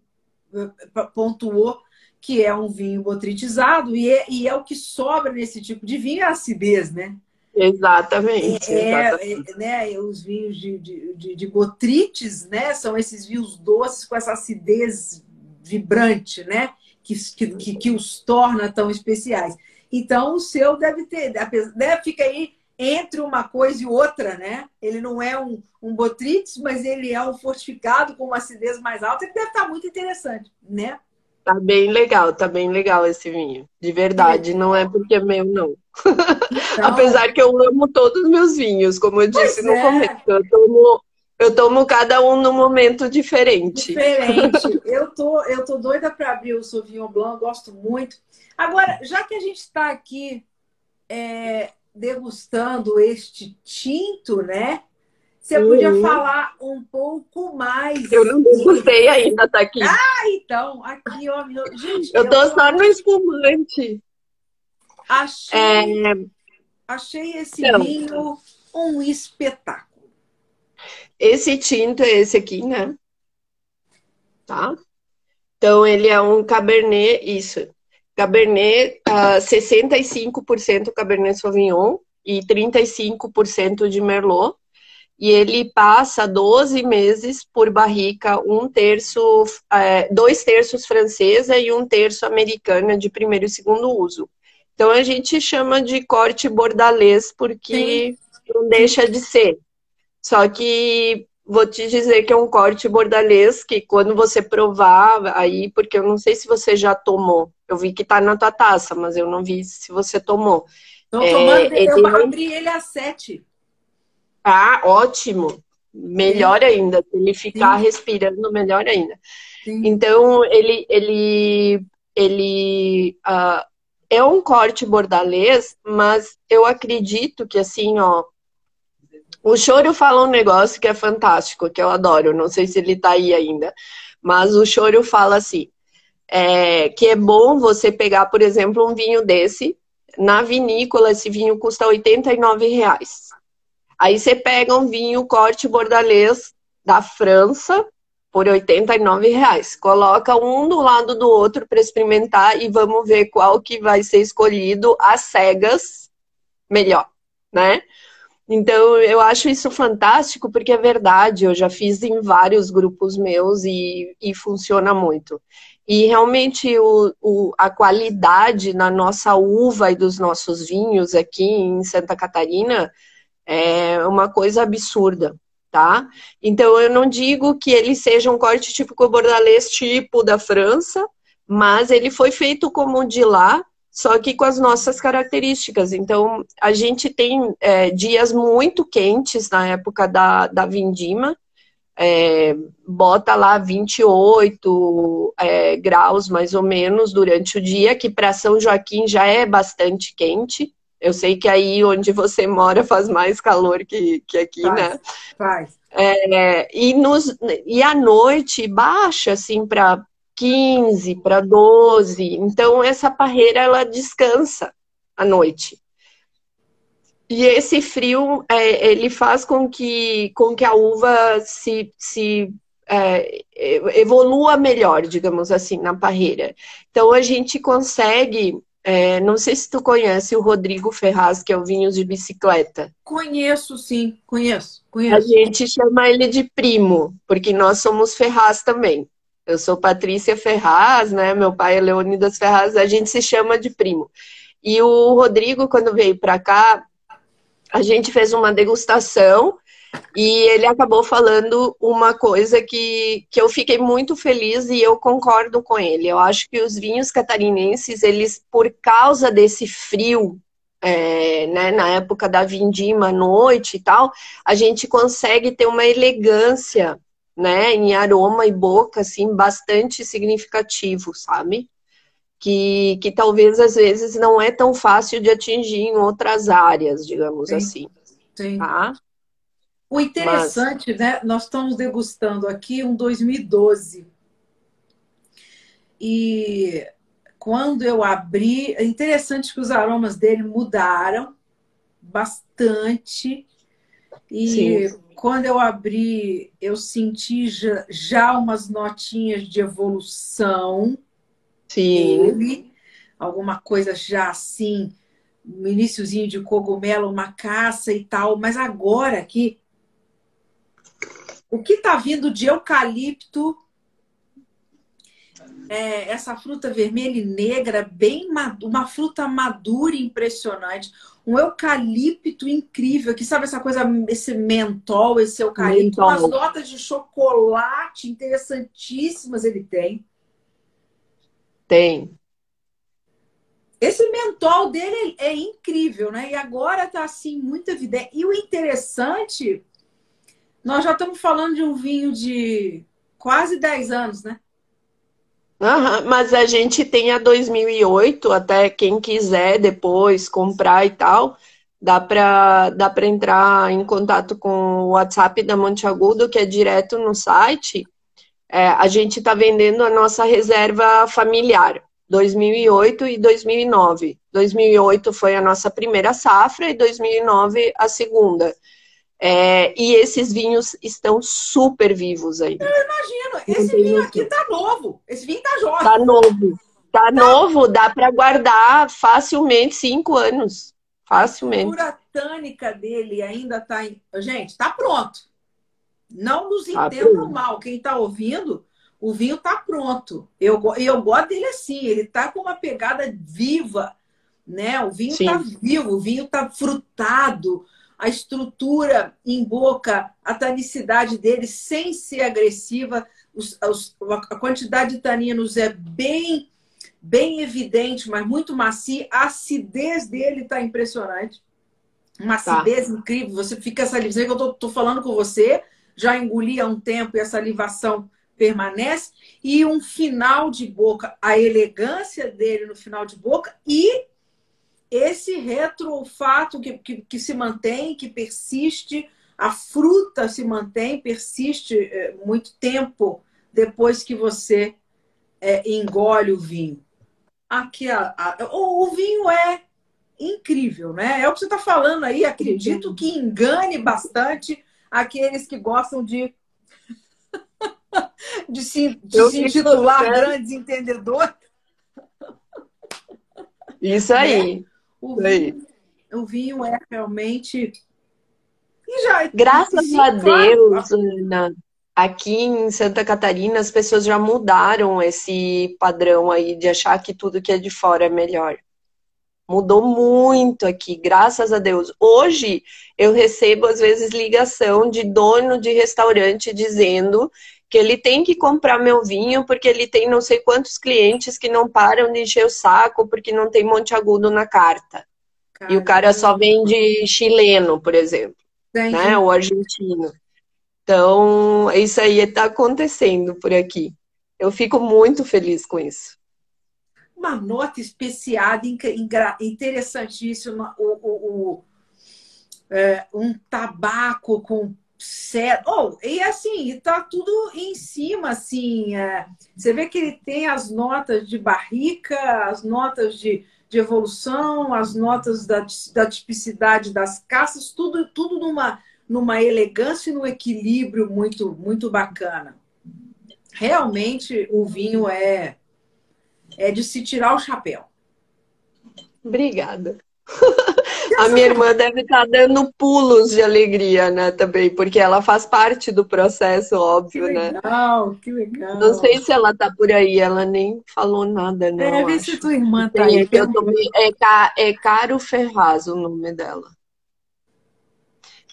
eh, pontuou que é um vinho botritizado e é, e é o que sobra nesse tipo de vinho é a acidez, né? Exatamente. É, exatamente. É, né, os vinhos de, de, de, de, botrites, né? São esses vinhos doces com essa acidez vibrante, né? Que, que, que, os torna tão especiais. Então, o seu deve ter, né, fica aí entre uma coisa e outra, né? Ele não é um, um Botrytis, mas ele é um fortificado com uma acidez mais alta. Ele deve estar muito interessante, né? Tá bem legal, tá bem legal esse vinho. De verdade, não é porque é meu, não. [LAUGHS] Então... Apesar que eu amo todos os meus vinhos, como eu disse pois no é. começo. Eu tomo, eu tomo cada um num momento diferente. Diferente. [LAUGHS] eu, tô, eu tô doida para abrir o Sauvignon Blanc, gosto muito. Agora, já que a gente está aqui é, degustando este tinto, né? Você uhum. podia falar um pouco mais. Eu não degustei ainda, tá aqui. Ah, então, aqui, ó. Meu... Gente, eu tô eu... só no espumante. Achei, é... achei esse então, vinho um espetáculo. esse tinto é esse aqui, né? Tá? Então, ele é um Cabernet, isso. Cabernet, uh, 65% Cabernet Sauvignon e 35% de Merlot. E ele passa 12 meses por barrica, um terço, é, dois terços francesa e um terço americana de primeiro e segundo uso. Então a gente chama de corte bordalês porque Sim. não deixa de ser. Só que vou te dizer que é um corte bordalês que quando você provar aí, porque eu não sei se você já tomou. Eu vi que tá na tua taça, mas eu não vi se você tomou. Tô é, tomando, eu abri ele às sete. Ah, ótimo. Melhor Sim. ainda. Se ele ficar Sim. respirando, melhor ainda. Sim. Então, ele, ele, ele uh, é um corte bordalês, mas eu acredito que assim, ó. O Choro fala um negócio que é fantástico, que eu adoro. Não sei se ele tá aí ainda. Mas o Choro fala assim: é, que é bom você pegar, por exemplo, um vinho desse. Na vinícola, esse vinho custa 89 reais. Aí você pega um vinho corte bordalês da França por 89 reais. Coloca um do lado do outro para experimentar e vamos ver qual que vai ser escolhido às cegas melhor, né? Então, eu acho isso fantástico porque é verdade, eu já fiz em vários grupos meus e, e funciona muito. E realmente o, o, a qualidade na nossa uva e dos nossos vinhos aqui em Santa Catarina é uma coisa absurda, tá? Então eu não digo que ele seja um corte típico bordalês tipo da França, mas ele foi feito como de lá, só que com as nossas características. Então a gente tem é, dias muito quentes na época da, da vindima, é, bota lá 28 é, graus mais ou menos durante o dia, que para São Joaquim já é bastante quente. Eu sei que aí onde você mora faz mais calor que, que aqui, faz, né? Faz. É, e, nos, e à noite baixa assim para 15, para 12. Então essa parreira ela descansa à noite. E esse frio é, ele faz com que, com que a uva se, se é, evolua melhor, digamos assim, na parreira. Então a gente consegue é, não sei se tu conhece o Rodrigo Ferraz, que é o Vinhos de Bicicleta. Conheço, sim, conheço, conheço. A gente chama ele de primo, porque nós somos Ferraz também. Eu sou Patrícia Ferraz, né? Meu pai é Leonidas Ferraz, a gente se chama de primo. E o Rodrigo, quando veio para cá, a gente fez uma degustação e ele acabou falando uma coisa que, que eu fiquei muito feliz e eu concordo com ele. Eu acho que os vinhos catarinenses, eles, por causa desse frio, é, né, na época da vindima à noite e tal, a gente consegue ter uma elegância, né, em aroma e boca, assim, bastante significativo, sabe? Que, que talvez às vezes não é tão fácil de atingir em outras áreas, digamos Sim. assim. Sim. Tá? O interessante, Mas... né? Nós estamos degustando aqui um 2012. E quando eu abri, é interessante que os aromas dele mudaram bastante. E Sim. quando eu abri, eu senti já, já umas notinhas de evolução. Sim. Dele, alguma coisa já assim, um iníciozinho de cogumelo, uma caça e tal. Mas agora aqui o que está vindo de eucalipto, é, essa fruta vermelha e negra, bem uma fruta madura impressionante, um eucalipto incrível, que sabe essa coisa, esse mentol, esse eucalipto, mentol. umas notas de chocolate interessantíssimas ele tem. Tem. Esse mentol dele é incrível, né? E agora tá assim muito evidente. E o interessante nós já estamos falando de um vinho de quase 10 anos, né? Mas a gente tem a 2008, até quem quiser depois comprar e tal, dá para dá entrar em contato com o WhatsApp da Monte Agudo, que é direto no site. É, a gente está vendendo a nossa reserva familiar, 2008 e 2009. 2008 foi a nossa primeira safra e 2009 a segunda. É, e esses vinhos estão super vivos ainda. Eu imagino. Esse vinho aqui tá novo. Esse vinho tá jovem. Tá novo. Tá, tá. novo, dá para guardar facilmente cinco anos. Facilmente. A tânica dele ainda tá em... Gente, tá pronto. Não nos tá entendam mal. Quem tá ouvindo, o vinho tá pronto. Eu, eu gosto dele assim. Ele tá com uma pegada viva, né? O vinho Sim. tá vivo, o vinho tá frutado a estrutura em boca, a tanicidade dele sem ser agressiva, os, os, a quantidade de taninos é bem bem evidente, mas muito macia. A acidez dele está impressionante. Uma tá. acidez tá. incrível. Você fica salivando. eu tô, tô, falando com você, já engoli há um tempo e a salivação permanece. E um final de boca, a elegância dele no final de boca e esse retroolfato que, que, que, se mantém, que persiste, a fruta se mantém, persiste é, muito tempo depois que você é, engole o vinho. Aqui, a, a, o, o, vinho é incrível, né? É o que você está falando aí. Acredito que engane bastante aqueles que gostam de, [LAUGHS] de se, de se intitular grandes entendedores. Isso aí. Né? O vinho, o vinho é realmente. Já, Graças sim, a Deus, Ana, aqui em Santa Catarina as pessoas já mudaram esse padrão aí de achar que tudo que é de fora é melhor. Mudou muito aqui, graças a Deus. Hoje eu recebo às vezes ligação de dono de restaurante dizendo que ele tem que comprar meu vinho porque ele tem não sei quantos clientes que não param de encher o saco porque não tem monte agudo na carta. Caramba. E o cara só vende chileno, por exemplo, Entendi. né? Ou argentino. Então, isso aí está acontecendo por aqui. Eu fico muito feliz com isso. Uma nota especiada, interessantíssima, o, o, o é, um tabaco com Certo. Oh, e assim, tá tudo em cima, assim. É, você vê que ele tem as notas de barrica, as notas de, de evolução, as notas da, da tipicidade das caças, tudo, tudo numa, numa elegância e num equilíbrio muito, muito bacana. Realmente o vinho é, é de se tirar o chapéu. Obrigada. [LAUGHS] A minha irmã deve estar tá dando pulos de alegria, né, também, porque ela faz parte do processo, óbvio, que legal, né? Legal, que legal. Não sei se ela tá por aí, ela nem falou nada, né? É, vê se tua irmã tá aí. Eu tô... é, é Caro Ferraz o nome dela.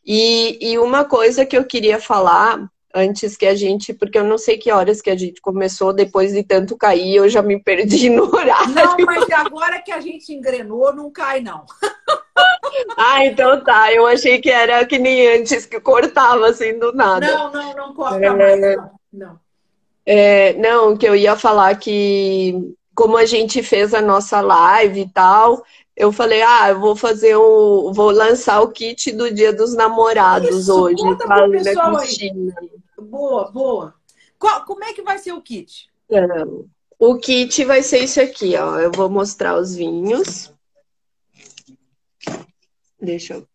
E, e uma coisa que eu queria falar antes que a gente, porque eu não sei que horas que a gente começou, depois de tanto cair, eu já me perdi no [LAUGHS] horário. Não, mas agora que a gente engrenou, não cai, não. [LAUGHS] ah, então tá. Eu achei que era que nem antes, que cortava assim do nada. Não, não, não corta é... mais, não. Não. É, não, que eu ia falar que como a gente fez a nossa live e tal, eu falei, ah, eu vou fazer um. Vou lançar o kit do Dia dos Namorados Isso, hoje. Conta pro pessoal aí. Boa, boa. Qual, como é que vai ser o kit? o kit vai ser isso aqui, ó. Eu vou mostrar os vinhos. Deixa eu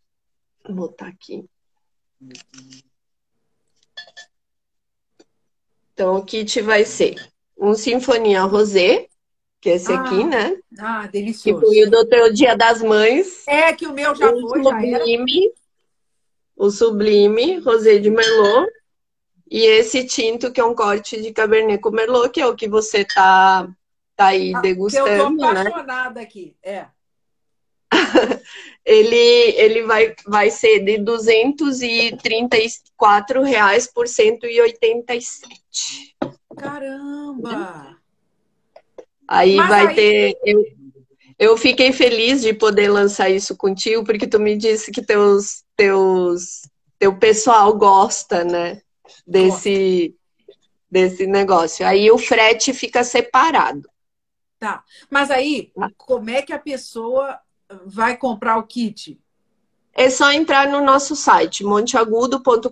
botar aqui. Então, o kit vai ser um Sinfonia Rosé, que é esse ah, aqui, né? Ah, delicioso. Que foi o do Dia das Mães. É, que o meu já o foi, sublime, já O Sublime, Rosé de Merlot. E esse tinto, que é um corte de Cabernet com Merlot, que é o que você tá, tá aí ah, degustando, que eu tô né? apaixonada né? aqui, é. [LAUGHS] ele ele vai, vai ser de 234 reais por 187. Caramba! Aí Mas vai aí... ter. Eu, eu fiquei feliz de poder lançar isso contigo, porque tu me disse que teus, teus, teu pessoal gosta, né? Desse, desse negócio. Aí o frete fica separado. Tá. Mas aí, tá. como é que a pessoa vai comprar o kit? É só entrar no nosso site, monteagudo.com.br,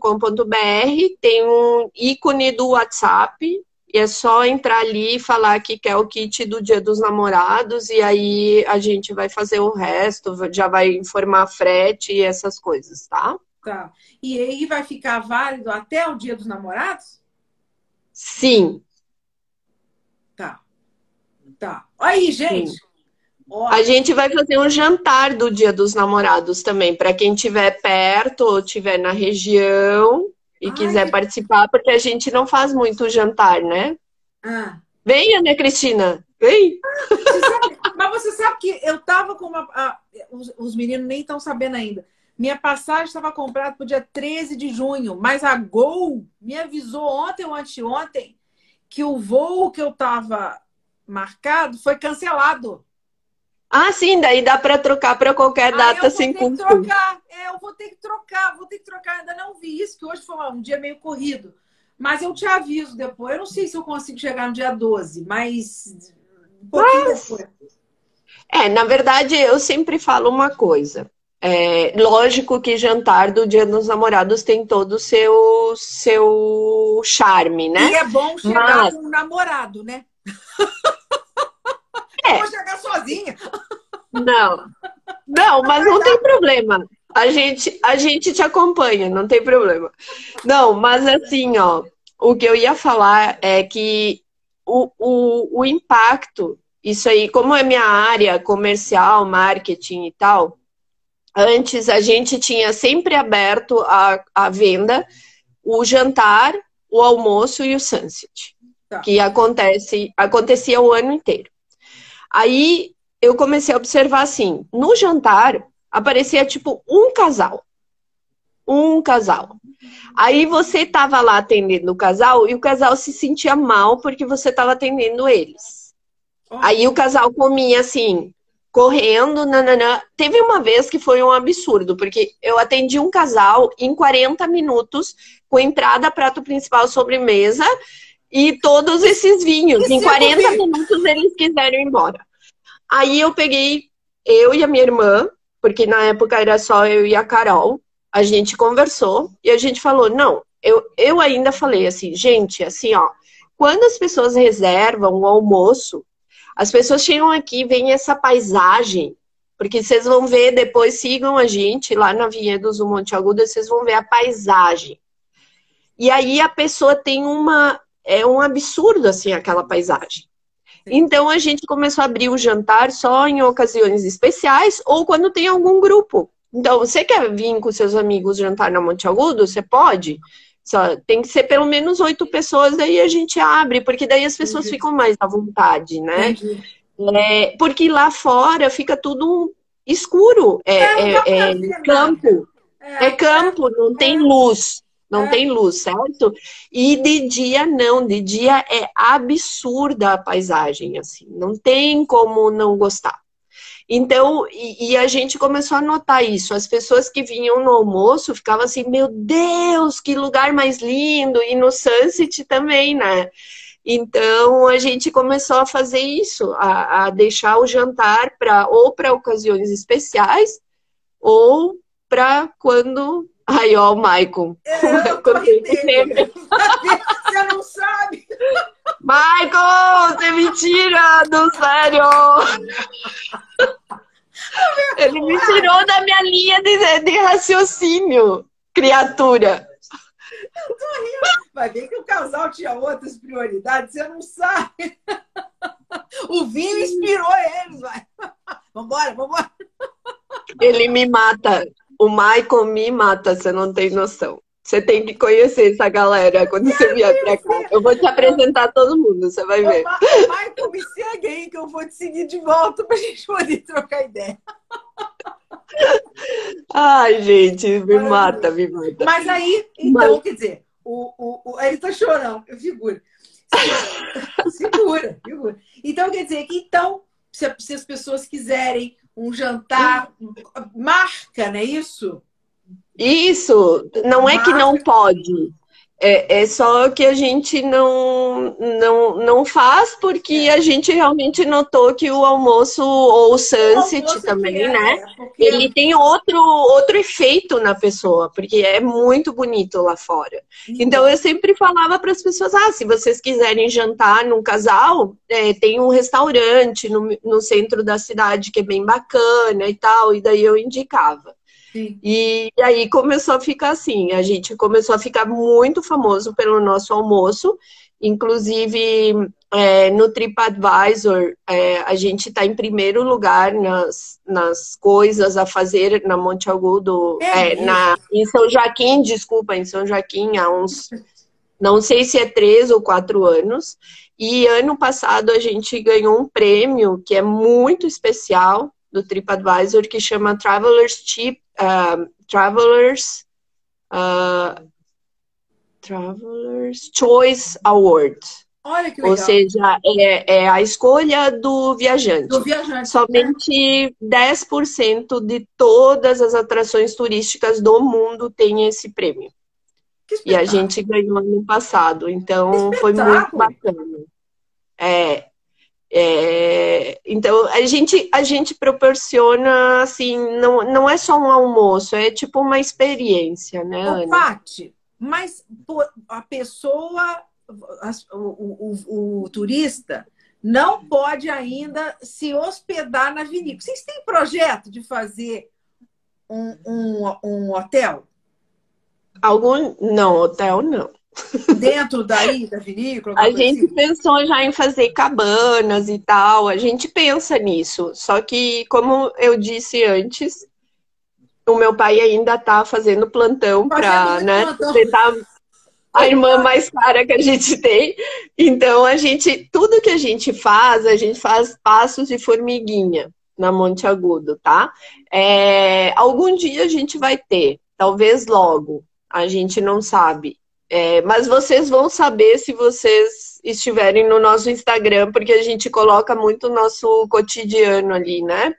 tem um ícone do WhatsApp, e é só entrar ali e falar que quer o kit do Dia dos Namorados, e aí a gente vai fazer o resto, já vai informar frete e essas coisas, tá? Tá. E aí vai ficar válido até o dia dos namorados? Sim. Tá. Tá. Aí, gente. Sim. A gente vai fazer um jantar do Dia dos Namorados também, para quem estiver perto ou estiver na região e Ai, quiser que... participar, porque a gente não faz muito jantar, né? Ah. Venha, né, Cristina? Vem! Você sabe, mas você sabe que eu tava com uma. Ah, os, os, meninos nem estão sabendo ainda. Minha passagem estava comprada para o dia 13 de junho, mas a Gol me avisou ontem ou anteontem que o voo que eu estava marcado foi cancelado. Ah, sim, daí dá para trocar para qualquer data sem custo. trocar, é, eu vou ter que trocar, vou ter que trocar. Ainda não vi isso, que hoje foi um dia meio corrido. Mas eu te aviso depois. Eu não sei se eu consigo chegar no dia 12, mas um pouquinho mas... depois. É, na verdade, eu sempre falo uma coisa. É, lógico que jantar do Dia dos Namorados tem todo o seu, seu charme, né? E é bom chegar Mas... com um namorado, né? [LAUGHS] É. Vou chegar sozinha. Não, não, mas não tem problema. A gente, a gente te acompanha, não tem problema. Não, mas assim, ó, o que eu ia falar é que o, o, o impacto, isso aí, como é minha área comercial, marketing e tal, antes a gente tinha sempre aberto a, a venda o jantar, o almoço e o sunset, tá. que acontece, acontecia o ano inteiro. Aí eu comecei a observar assim, no jantar aparecia tipo um casal. Um casal. Aí você estava lá atendendo o casal e o casal se sentia mal porque você estava atendendo eles. Aí o casal comia assim, correndo, nananã. Teve uma vez que foi um absurdo, porque eu atendi um casal em 40 minutos, com entrada, prato principal, sobremesa e todos esses vinhos. Em 40 minutos eles quiseram ir embora. Aí eu peguei eu e a minha irmã, porque na época era só eu e a Carol, a gente conversou e a gente falou, não, eu, eu ainda falei assim, gente, assim, ó, quando as pessoas reservam o almoço, as pessoas chegam aqui, vem essa paisagem, porque vocês vão ver depois, sigam a gente lá na Vinhedos do Monte Agudo, vocês vão ver a paisagem. E aí a pessoa tem uma, é um absurdo, assim, aquela paisagem. Então a gente começou a abrir o jantar só em ocasiões especiais ou quando tem algum grupo. Então, você quer vir com seus amigos jantar na Monte Agudo? Você pode. Só tem que ser pelo menos oito pessoas, daí a gente abre, porque daí as pessoas Entendi. ficam mais à vontade, né? É, porque lá fora fica tudo escuro. É, é, é, é campo. É, campo, não tem é. luz. Não é. tem luz, certo? E de dia não, de dia é absurda a paisagem, assim, não tem como não gostar. Então, e, e, a gente começou a notar isso. As pessoas que vinham no almoço ficavam assim, meu Deus, que lugar mais lindo! E no Sunset também, né? Então a gente começou a fazer isso, a, a deixar o jantar para ou para ocasiões especiais ou para quando Aí, ó, o Maicon. É, eu [LAUGHS] [LAUGHS] Você não sabe. Maicon, você me tira do sério. Ele me tirou da minha linha de, de raciocínio, criatura. Eu tô rindo. Vai ver que o casal tinha outras prioridades, você não sabe. O vinho inspirou eles, vai. Vambora, vambora. Ele me mata. O Michael me mata, você não tem noção. Você tem que conhecer essa galera quando você vier pra cá. Eu vou te apresentar todo mundo, você vai ver. Michael, me segue aí que eu vou te seguir de volta pra gente poder trocar ideia. Ai, gente, me mata, me mata. Mas aí, então, Mas... quer dizer, o, o, o, ele tá chorando, figura. [LAUGHS] Segura, segura. Então, quer dizer que então, se, se as pessoas quiserem um jantar, marca, não é isso? Isso, não marca. é que não pode. É, é, só que a gente não, não, não faz porque é. a gente realmente notou que o almoço ou o sunset o também, é, né? É, Ele tem outro, outro efeito na pessoa, porque é muito bonito lá fora. Então eu sempre falava para as pessoas: ah, se vocês quiserem jantar num casal, é, tem um restaurante no, no centro da cidade que é bem bacana e tal, e daí eu indicava. E, e aí começou a ficar assim, a gente começou a ficar muito famoso pelo nosso almoço, inclusive é, no TripAdvisor, é, a gente está em primeiro lugar nas, nas coisas a fazer na Monte Agudo, é, é na, em São Joaquim, desculpa, em São Joaquim, há uns, não sei se é três ou quatro anos. E ano passado a gente ganhou um prêmio que é muito especial do TripAdvisor, que chama Travelers Chip, uh, Travelers, uh, Travelers Choice Award. Olha que legal. Ou seja, é, é a escolha do viajante. Do viajante. Somente 10% de todas as atrações turísticas do mundo têm esse prêmio. E a gente ganhou ano passado, então foi muito bacana. É, é, então a gente a gente proporciona assim não, não é só um almoço é tipo uma experiência né Ô, Ana? Pati, mas a pessoa o, o, o, turista não pode ainda se hospedar na vinícola. Vocês têm projeto de fazer um, um, um hotel? Algum. Não, hotel não. Dentro daí, da vinícola? A gente assim? pensou já em fazer cabanas e tal. A gente pensa nisso. Só que, como eu disse antes, o meu pai ainda está fazendo plantão para né, tentar a irmã mais cara que a gente [LAUGHS] tem. Então, a gente, tudo que a gente faz, a gente faz passos de formiguinha na Monte Agudo, tá? É, algum dia a gente vai ter, talvez logo, a gente não sabe. É, mas vocês vão saber se vocês estiverem no nosso Instagram, porque a gente coloca muito o nosso cotidiano ali, né?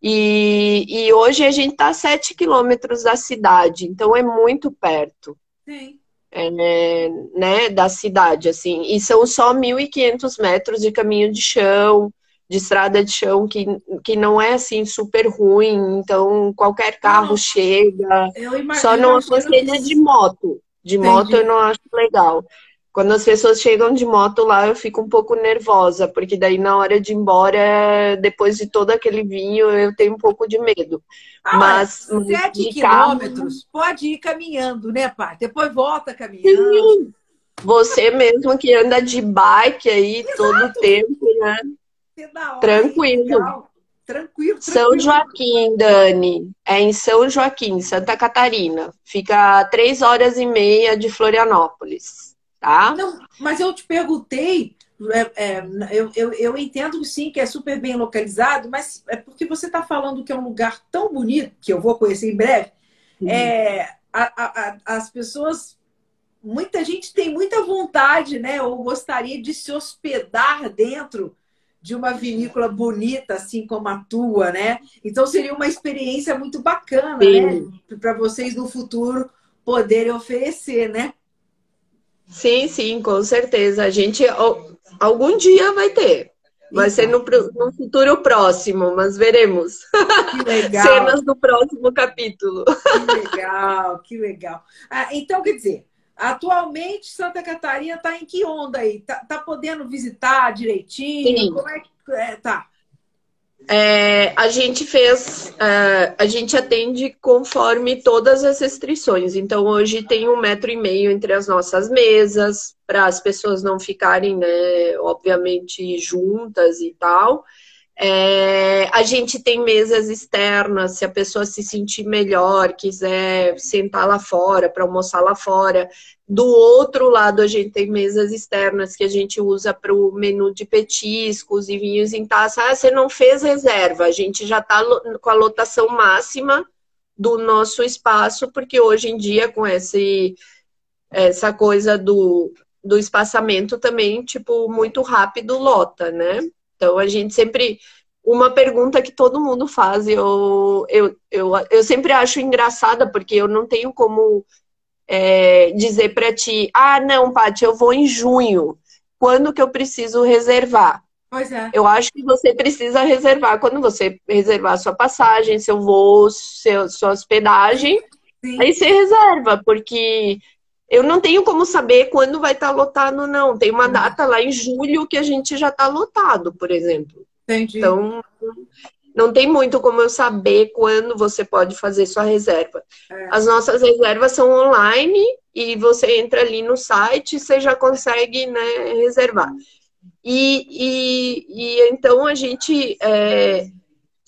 E, e hoje a gente está a 7 quilômetros da cidade, então é muito perto. Sim é, né, da cidade, assim. E são só 1.500 metros de caminho de chão, de estrada de chão, que, que não é, assim, super ruim. Então, qualquer carro não, chega. Só não aconselha de moto. De Entendi. moto eu não acho legal. Quando as pessoas chegam de moto lá, eu fico um pouco nervosa, porque daí na hora de ir embora, depois de todo aquele vinho, eu tenho um pouco de medo. Ah, mas sete quilômetros, carro... pode ir caminhando, né, pai? Depois volta caminhando. Sim. Você mesmo que anda de bike aí Exato. todo o tempo, né? Tranquilo. Tranquilo. Tranquilo, São Joaquim, Dani. É em São Joaquim, Santa Catarina. Fica a três horas e meia de Florianópolis tá? Não, mas eu te perguntei, é, é, eu, eu, eu entendo sim que é super bem localizado, mas é porque você está falando que é um lugar tão bonito, que eu vou conhecer em breve, uhum. é, a, a, as pessoas, muita gente tem muita vontade, né? Ou gostaria de se hospedar dentro de uma vinícola bonita, assim como a tua, né? Então seria uma experiência muito bacana, né? Sim. né? Para vocês no futuro poderem oferecer, né? Sim, sim, com certeza. A gente algum dia vai ter. Vai ser no, no futuro próximo, mas veremos. Que [LAUGHS] legal. Cenas do próximo capítulo. Que legal, que legal. Ah, então, quer dizer, atualmente Santa Catarina está em que onda aí? Tá, tá podendo visitar direitinho? Sim. Como é que é, tá? É, a gente fez, é, a gente atende conforme todas as restrições. Então, hoje tem um metro e meio entre as nossas mesas, para as pessoas não ficarem, né, obviamente, juntas e tal. É, a gente tem mesas externas, se a pessoa se sentir melhor, quiser sentar lá fora, para almoçar lá fora. Do outro lado, a gente tem mesas externas que a gente usa para o menu de petiscos e vinhos em taça. Ah, você não fez reserva, a gente já está com a lotação máxima do nosso espaço, porque hoje em dia, com esse, essa coisa do, do espaçamento também, tipo, muito rápido lota, né? Então, a gente sempre. Uma pergunta que todo mundo faz, eu, eu, eu, eu sempre acho engraçada, porque eu não tenho como é, dizer para ti: ah, não, Paty, eu vou em junho. Quando que eu preciso reservar? Pois é. Eu acho que você precisa reservar quando você reservar sua passagem, seu voo, seu, sua hospedagem. Sim. Aí você reserva, porque eu não tenho como saber quando vai estar tá lotado, não. Tem uma uhum. data lá em julho que a gente já está lotado, por exemplo. Entendi. Então, não tem muito como eu saber quando você pode fazer sua reserva. É. As nossas reservas são online e você entra ali no site e você já consegue né, reservar. E, e, e, então a gente é,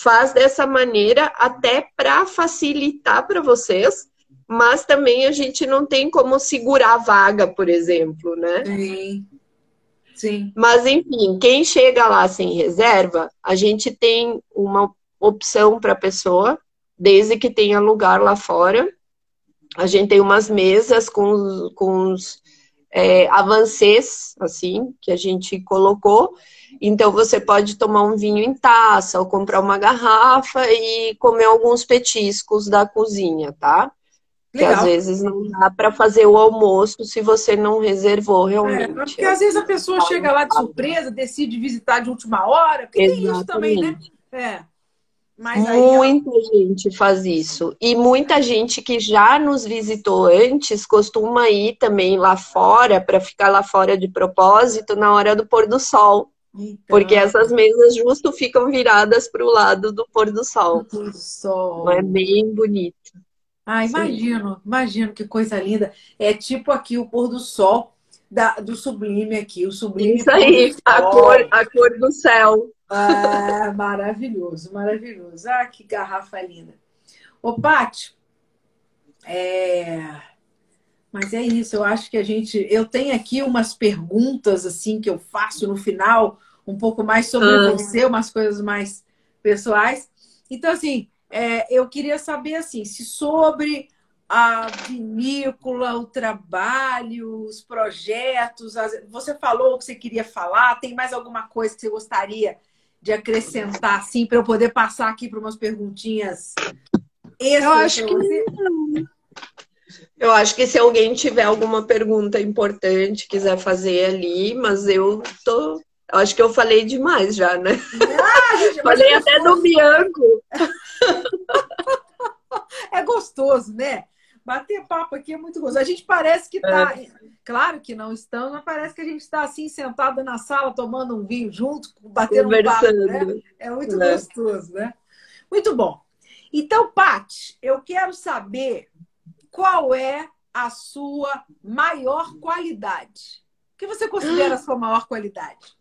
faz dessa maneira até para facilitar para vocês, mas também a gente não tem como segurar a vaga, por exemplo, né? Sim. Sim. Mas, enfim, quem chega lá sem reserva, a gente tem uma opção para a pessoa, desde que tenha lugar lá fora. A gente tem umas mesas com, com os é, avancês, assim, que a gente colocou. Então, você pode tomar um vinho em taça ou comprar uma garrafa e comer alguns petiscos da cozinha, tá? Legal. Que às vezes não dá para fazer o almoço se você não reservou realmente. É, porque às vezes a pessoa chega lá de surpresa, decide visitar de última hora, porque tem isso também, né? É. Mas aí, muita ó... gente faz isso. E muita gente que já nos visitou antes costuma ir também lá fora, para ficar lá fora de propósito, na hora do pôr do sol. Então... Porque essas mesas justo ficam viradas para o lado do pôr do sol. Do sol. É bem bonito. Ah, imagino, Sim. imagino que coisa linda. É tipo aqui o pôr do sol da, do sublime aqui, o sublime. Isso aí, a cor, a cor do céu. Ah, [LAUGHS] maravilhoso, maravilhoso. Ah, que garrafa linda. Ô, Paty, é... mas é isso, eu acho que a gente. Eu tenho aqui umas perguntas assim que eu faço no final, um pouco mais sobre ah. você, umas coisas mais pessoais. Então, assim, é, eu queria saber assim, se sobre a vinícola, o trabalho, os projetos, as... você falou o que você queria falar, tem mais alguma coisa que você gostaria de acrescentar, assim, para eu poder passar aqui para umas perguntinhas Eu acho que não. Eu acho que se alguém tiver alguma pergunta importante, quiser fazer ali, mas eu tô. Acho que eu falei demais já, né? Ah, falei até do Bianco. É gostoso, né? Bater papo aqui é muito gostoso. A gente parece que está. É. Claro que não estamos, mas parece que a gente está assim, sentada na sala, tomando um vinho junto, batendo um papo. Né? É muito é. gostoso, né? Muito bom. Então, Paty, eu quero saber qual é a sua maior qualidade. O que você considera a sua maior qualidade?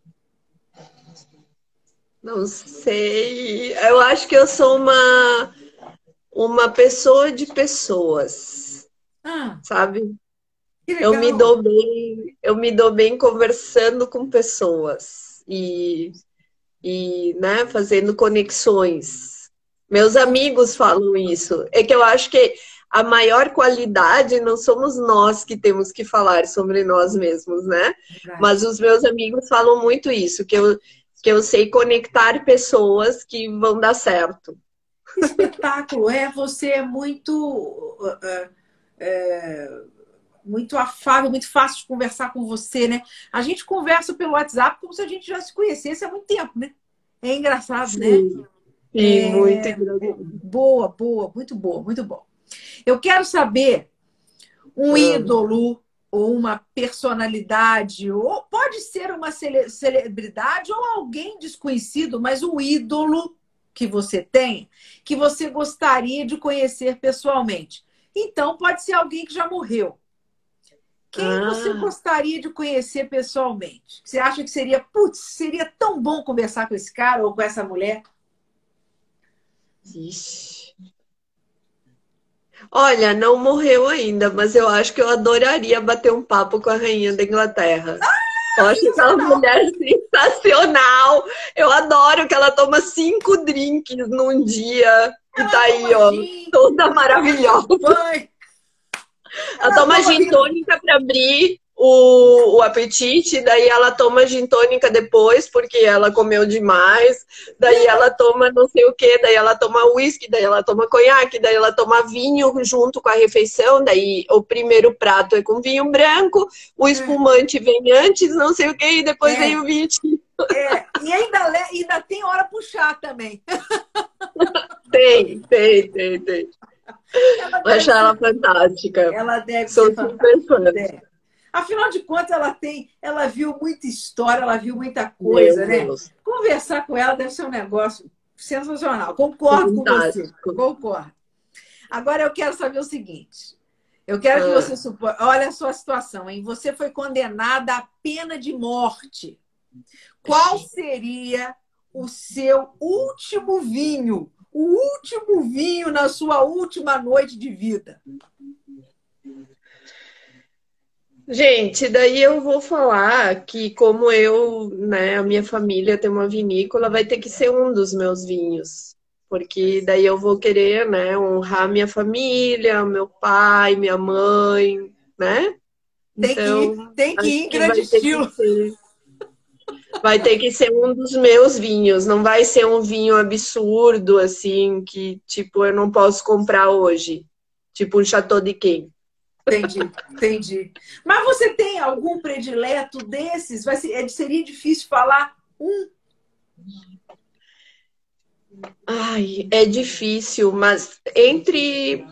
Não sei. Eu acho que eu sou uma uma pessoa de pessoas. Ah, sabe? Eu me dou bem, eu me dou bem conversando com pessoas e, e né, fazendo conexões. Meus amigos falam isso. É que eu acho que a maior qualidade não somos nós que temos que falar sobre nós mesmos, né? Mas os meus amigos falam muito isso, que eu, que eu sei conectar pessoas que vão dar certo espetáculo é você é muito é, é, muito afável, muito fácil de conversar com você, né? A gente conversa pelo WhatsApp como se a gente já se conhecesse há muito tempo, né? É engraçado, Sim. né? Sim, é, muito engraçado. Boa, boa, muito boa, muito bom. Eu quero saber um ídolo ou uma personalidade, ou pode ser uma celebridade ou alguém desconhecido, mas um ídolo que você tem que você gostaria de conhecer pessoalmente. Então, pode ser alguém que já morreu. Quem ah. você gostaria de conhecer pessoalmente? Você acha que seria, putz, seria tão bom conversar com esse cara ou com essa mulher? Ixi. Olha, não morreu ainda, mas eu acho que eu adoraria bater um papo com a rainha da Inglaterra. Ah! Eu acho aquela mulher sensacional. Eu adoro que ela toma cinco drinks num dia ela e tá aí, ó, gin. toda maravilhosa. Ela, ela toma gin tônica para abrir o, o apetite, daí ela toma gin tônica depois, porque ela comeu demais, daí ela toma não sei o que, daí ela toma uísque, daí ela toma conhaque, daí ela toma vinho junto com a refeição, daí o primeiro prato é com vinho branco, o espumante vem antes, não sei o que, e depois é. vem o vinho É, e ainda, ainda tem hora pro chá também. [LAUGHS] tem, tem, tem, tem. Ela Acho ela fantástica. Ela deve Sou ser super fã. Afinal de contas, ela tem, ela viu muita história, ela viu muita coisa, Meu né? Deus. Conversar com ela deve ser um negócio sensacional. Concordo Fantástico. com você. Concordo. Agora eu quero saber o seguinte. Eu quero que ah. você suponha. Olha a sua situação, hein? Você foi condenada à pena de morte. Qual seria o seu último vinho? O último vinho na sua última noite de vida? Gente, daí eu vou falar que como eu, né, a minha família tem uma vinícola, vai ter que ser um dos meus vinhos. Porque daí eu vou querer, né, honrar minha família, meu pai, minha mãe, né? Tem então, que ir, tem que ir em grande estilo. vai ter que ser um dos meus vinhos, não vai ser um vinho absurdo, assim, que, tipo, eu não posso comprar hoje. Tipo um Chateau de Quem. Entendi, entendi. Mas você tem algum predileto desses? Vai ser, é, seria difícil falar um? Ai, é difícil, mas entre,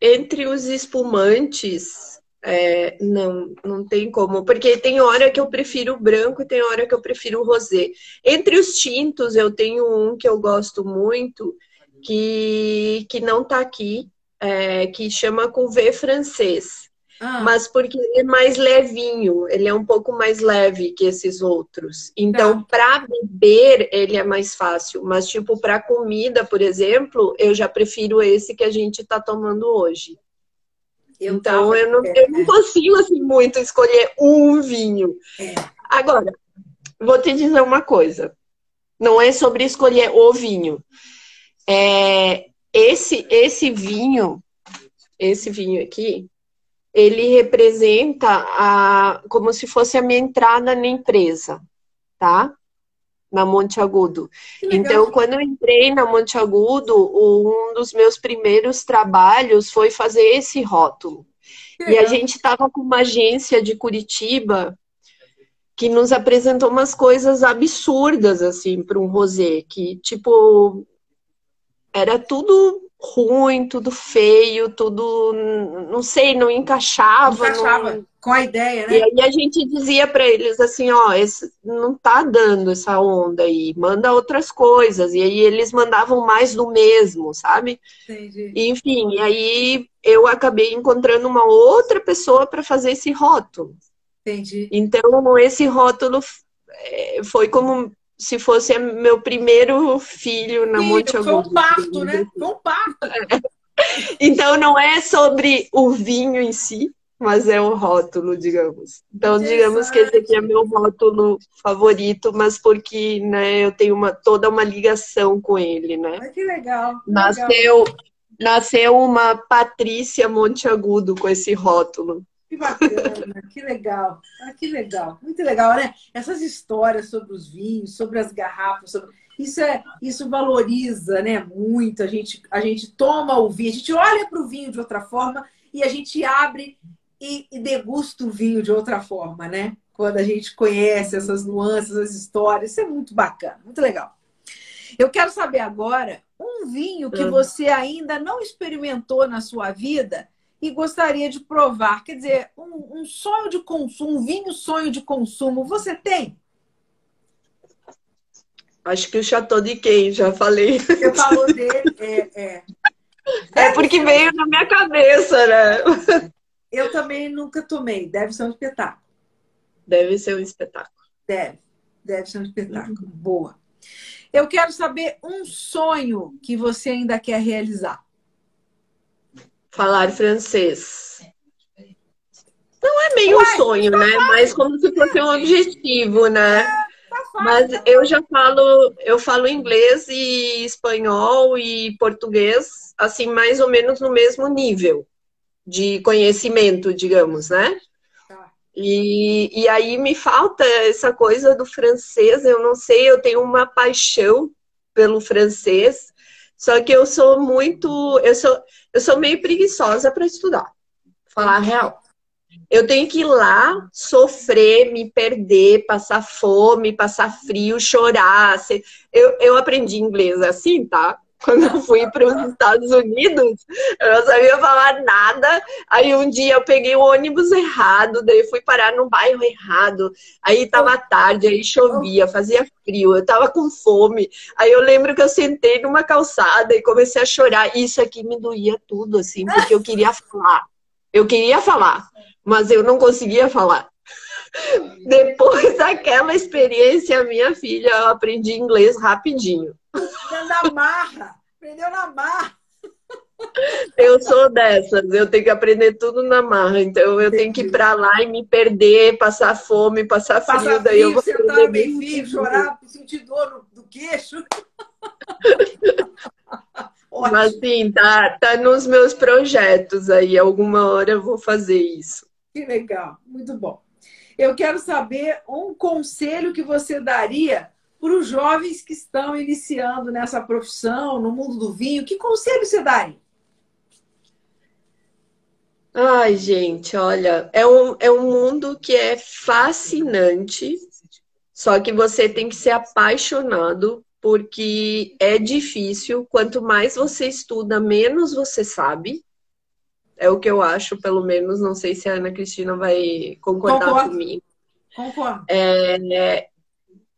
entre os espumantes, é, não, não tem como, porque tem hora que eu prefiro o branco e tem hora que eu prefiro rosé. Entre os tintos, eu tenho um que eu gosto muito, que, que não tá aqui, é, que chama Cuvée francês. Ah. Mas porque ele é mais levinho, ele é um pouco mais leve que esses outros. Então, tá. para beber, ele é mais fácil. Mas, tipo, para comida, por exemplo, eu já prefiro esse que a gente está tomando hoje. Eu então, eu não, eu não consigo, assim, muito escolher um vinho. É. Agora, vou te dizer uma coisa. Não é sobre escolher o vinho. É, esse, esse vinho, esse vinho aqui, ele representa a, como se fosse a minha entrada na empresa, tá? Na Monte Agudo. Então, quando eu entrei na Monte Agudo, um dos meus primeiros trabalhos foi fazer esse rótulo. E a gente estava com uma agência de Curitiba que nos apresentou umas coisas absurdas, assim, para um rosé, que, tipo, era tudo ruim, tudo feio, tudo, não sei, não encaixava. Encaixava não... com a ideia, né? E aí a gente dizia para eles assim, ó, esse, não tá dando essa onda aí, manda outras coisas. E aí eles mandavam mais do mesmo, sabe? Entendi. Enfim, e aí eu acabei encontrando uma outra pessoa para fazer esse rótulo. Entendi. Então, esse rótulo eh, foi como se fosse meu primeiro filho na filho, Monte Augusto. Foi um parto, né? Foi um parto. [LAUGHS] Então não é sobre o vinho em si, mas é o rótulo, digamos. Então, digamos que esse aqui é meu rótulo favorito, mas porque né, eu tenho uma, toda uma ligação com ele, né? Mas que legal. Que nasceu, legal. nasceu uma Patrícia Monteagudo com esse rótulo. Que bacana, que legal. Ah, que legal. Muito legal, né? Essas histórias sobre os vinhos, sobre as garrafas, sobre... isso é isso valoriza, né, muito. A gente a gente toma o vinho, a gente olha para o vinho de outra forma e a gente abre e, e degusta o vinho de outra forma, né? Quando a gente conhece essas nuances, as histórias, isso é muito bacana, muito legal. Eu quero saber agora um vinho que você ainda não experimentou na sua vida e gostaria de provar. Quer dizer, um, um sonho de consumo, um vinho sonho de consumo, você tem? Acho que o Chateau de quem, já falei. Você falou [LAUGHS] dele, é. É, é porque veio na minha cabeça, né? Eu também nunca tomei. Deve ser um espetáculo. Deve ser um espetáculo. Deve. Deve ser um espetáculo. Uhum. Boa. Eu quero saber um sonho que você ainda quer realizar falar francês. Não é meio um sonho, né? Mas como se fosse um objetivo, né? Mas eu já falo, eu falo inglês e espanhol e português, assim, mais ou menos no mesmo nível de conhecimento, digamos, né? Tá. E, e aí me falta essa coisa do francês, eu não sei, eu tenho uma paixão pelo francês, só que eu sou muito, eu sou, eu sou meio preguiçosa para estudar, falar a real. Eu tenho que ir lá, sofrer, me perder, passar fome, passar frio, chorar. Eu, eu aprendi inglês assim, tá? Quando eu fui para os Estados Unidos, eu não sabia falar nada. Aí um dia eu peguei o ônibus errado, daí fui parar no bairro errado. Aí tava tarde, aí chovia, fazia frio, eu tava com fome. Aí eu lembro que eu sentei numa calçada e comecei a chorar. Isso aqui me doía tudo, assim, porque eu queria falar. Eu queria falar, mas eu não conseguia falar. Depois daquela experiência, minha filha, eu aprendi inglês rapidinho. Na marra. Aprendeu na marra. Eu sou dessas, eu tenho que aprender tudo na marra. Então eu tenho que ir pra lá e me perder, passar fome, passar frio, passar daí frio, eu vou sentar bem frio, chorar, sentir dor no, queixo. [LAUGHS] Mas sim, tá, tá nos meus projetos aí. Alguma hora eu vou fazer isso. Que legal, muito bom. Eu quero saber um conselho que você daria para os jovens que estão iniciando nessa profissão, no mundo do vinho. Que conselho você daria? Ai, gente, olha, é um, é um mundo que é fascinante, só que você tem que ser apaixonado, porque é difícil. Quanto mais você estuda, menos você sabe. É o que eu acho, pelo menos. Não sei se a Ana Cristina vai concordar Concordo. comigo. Concordo. É,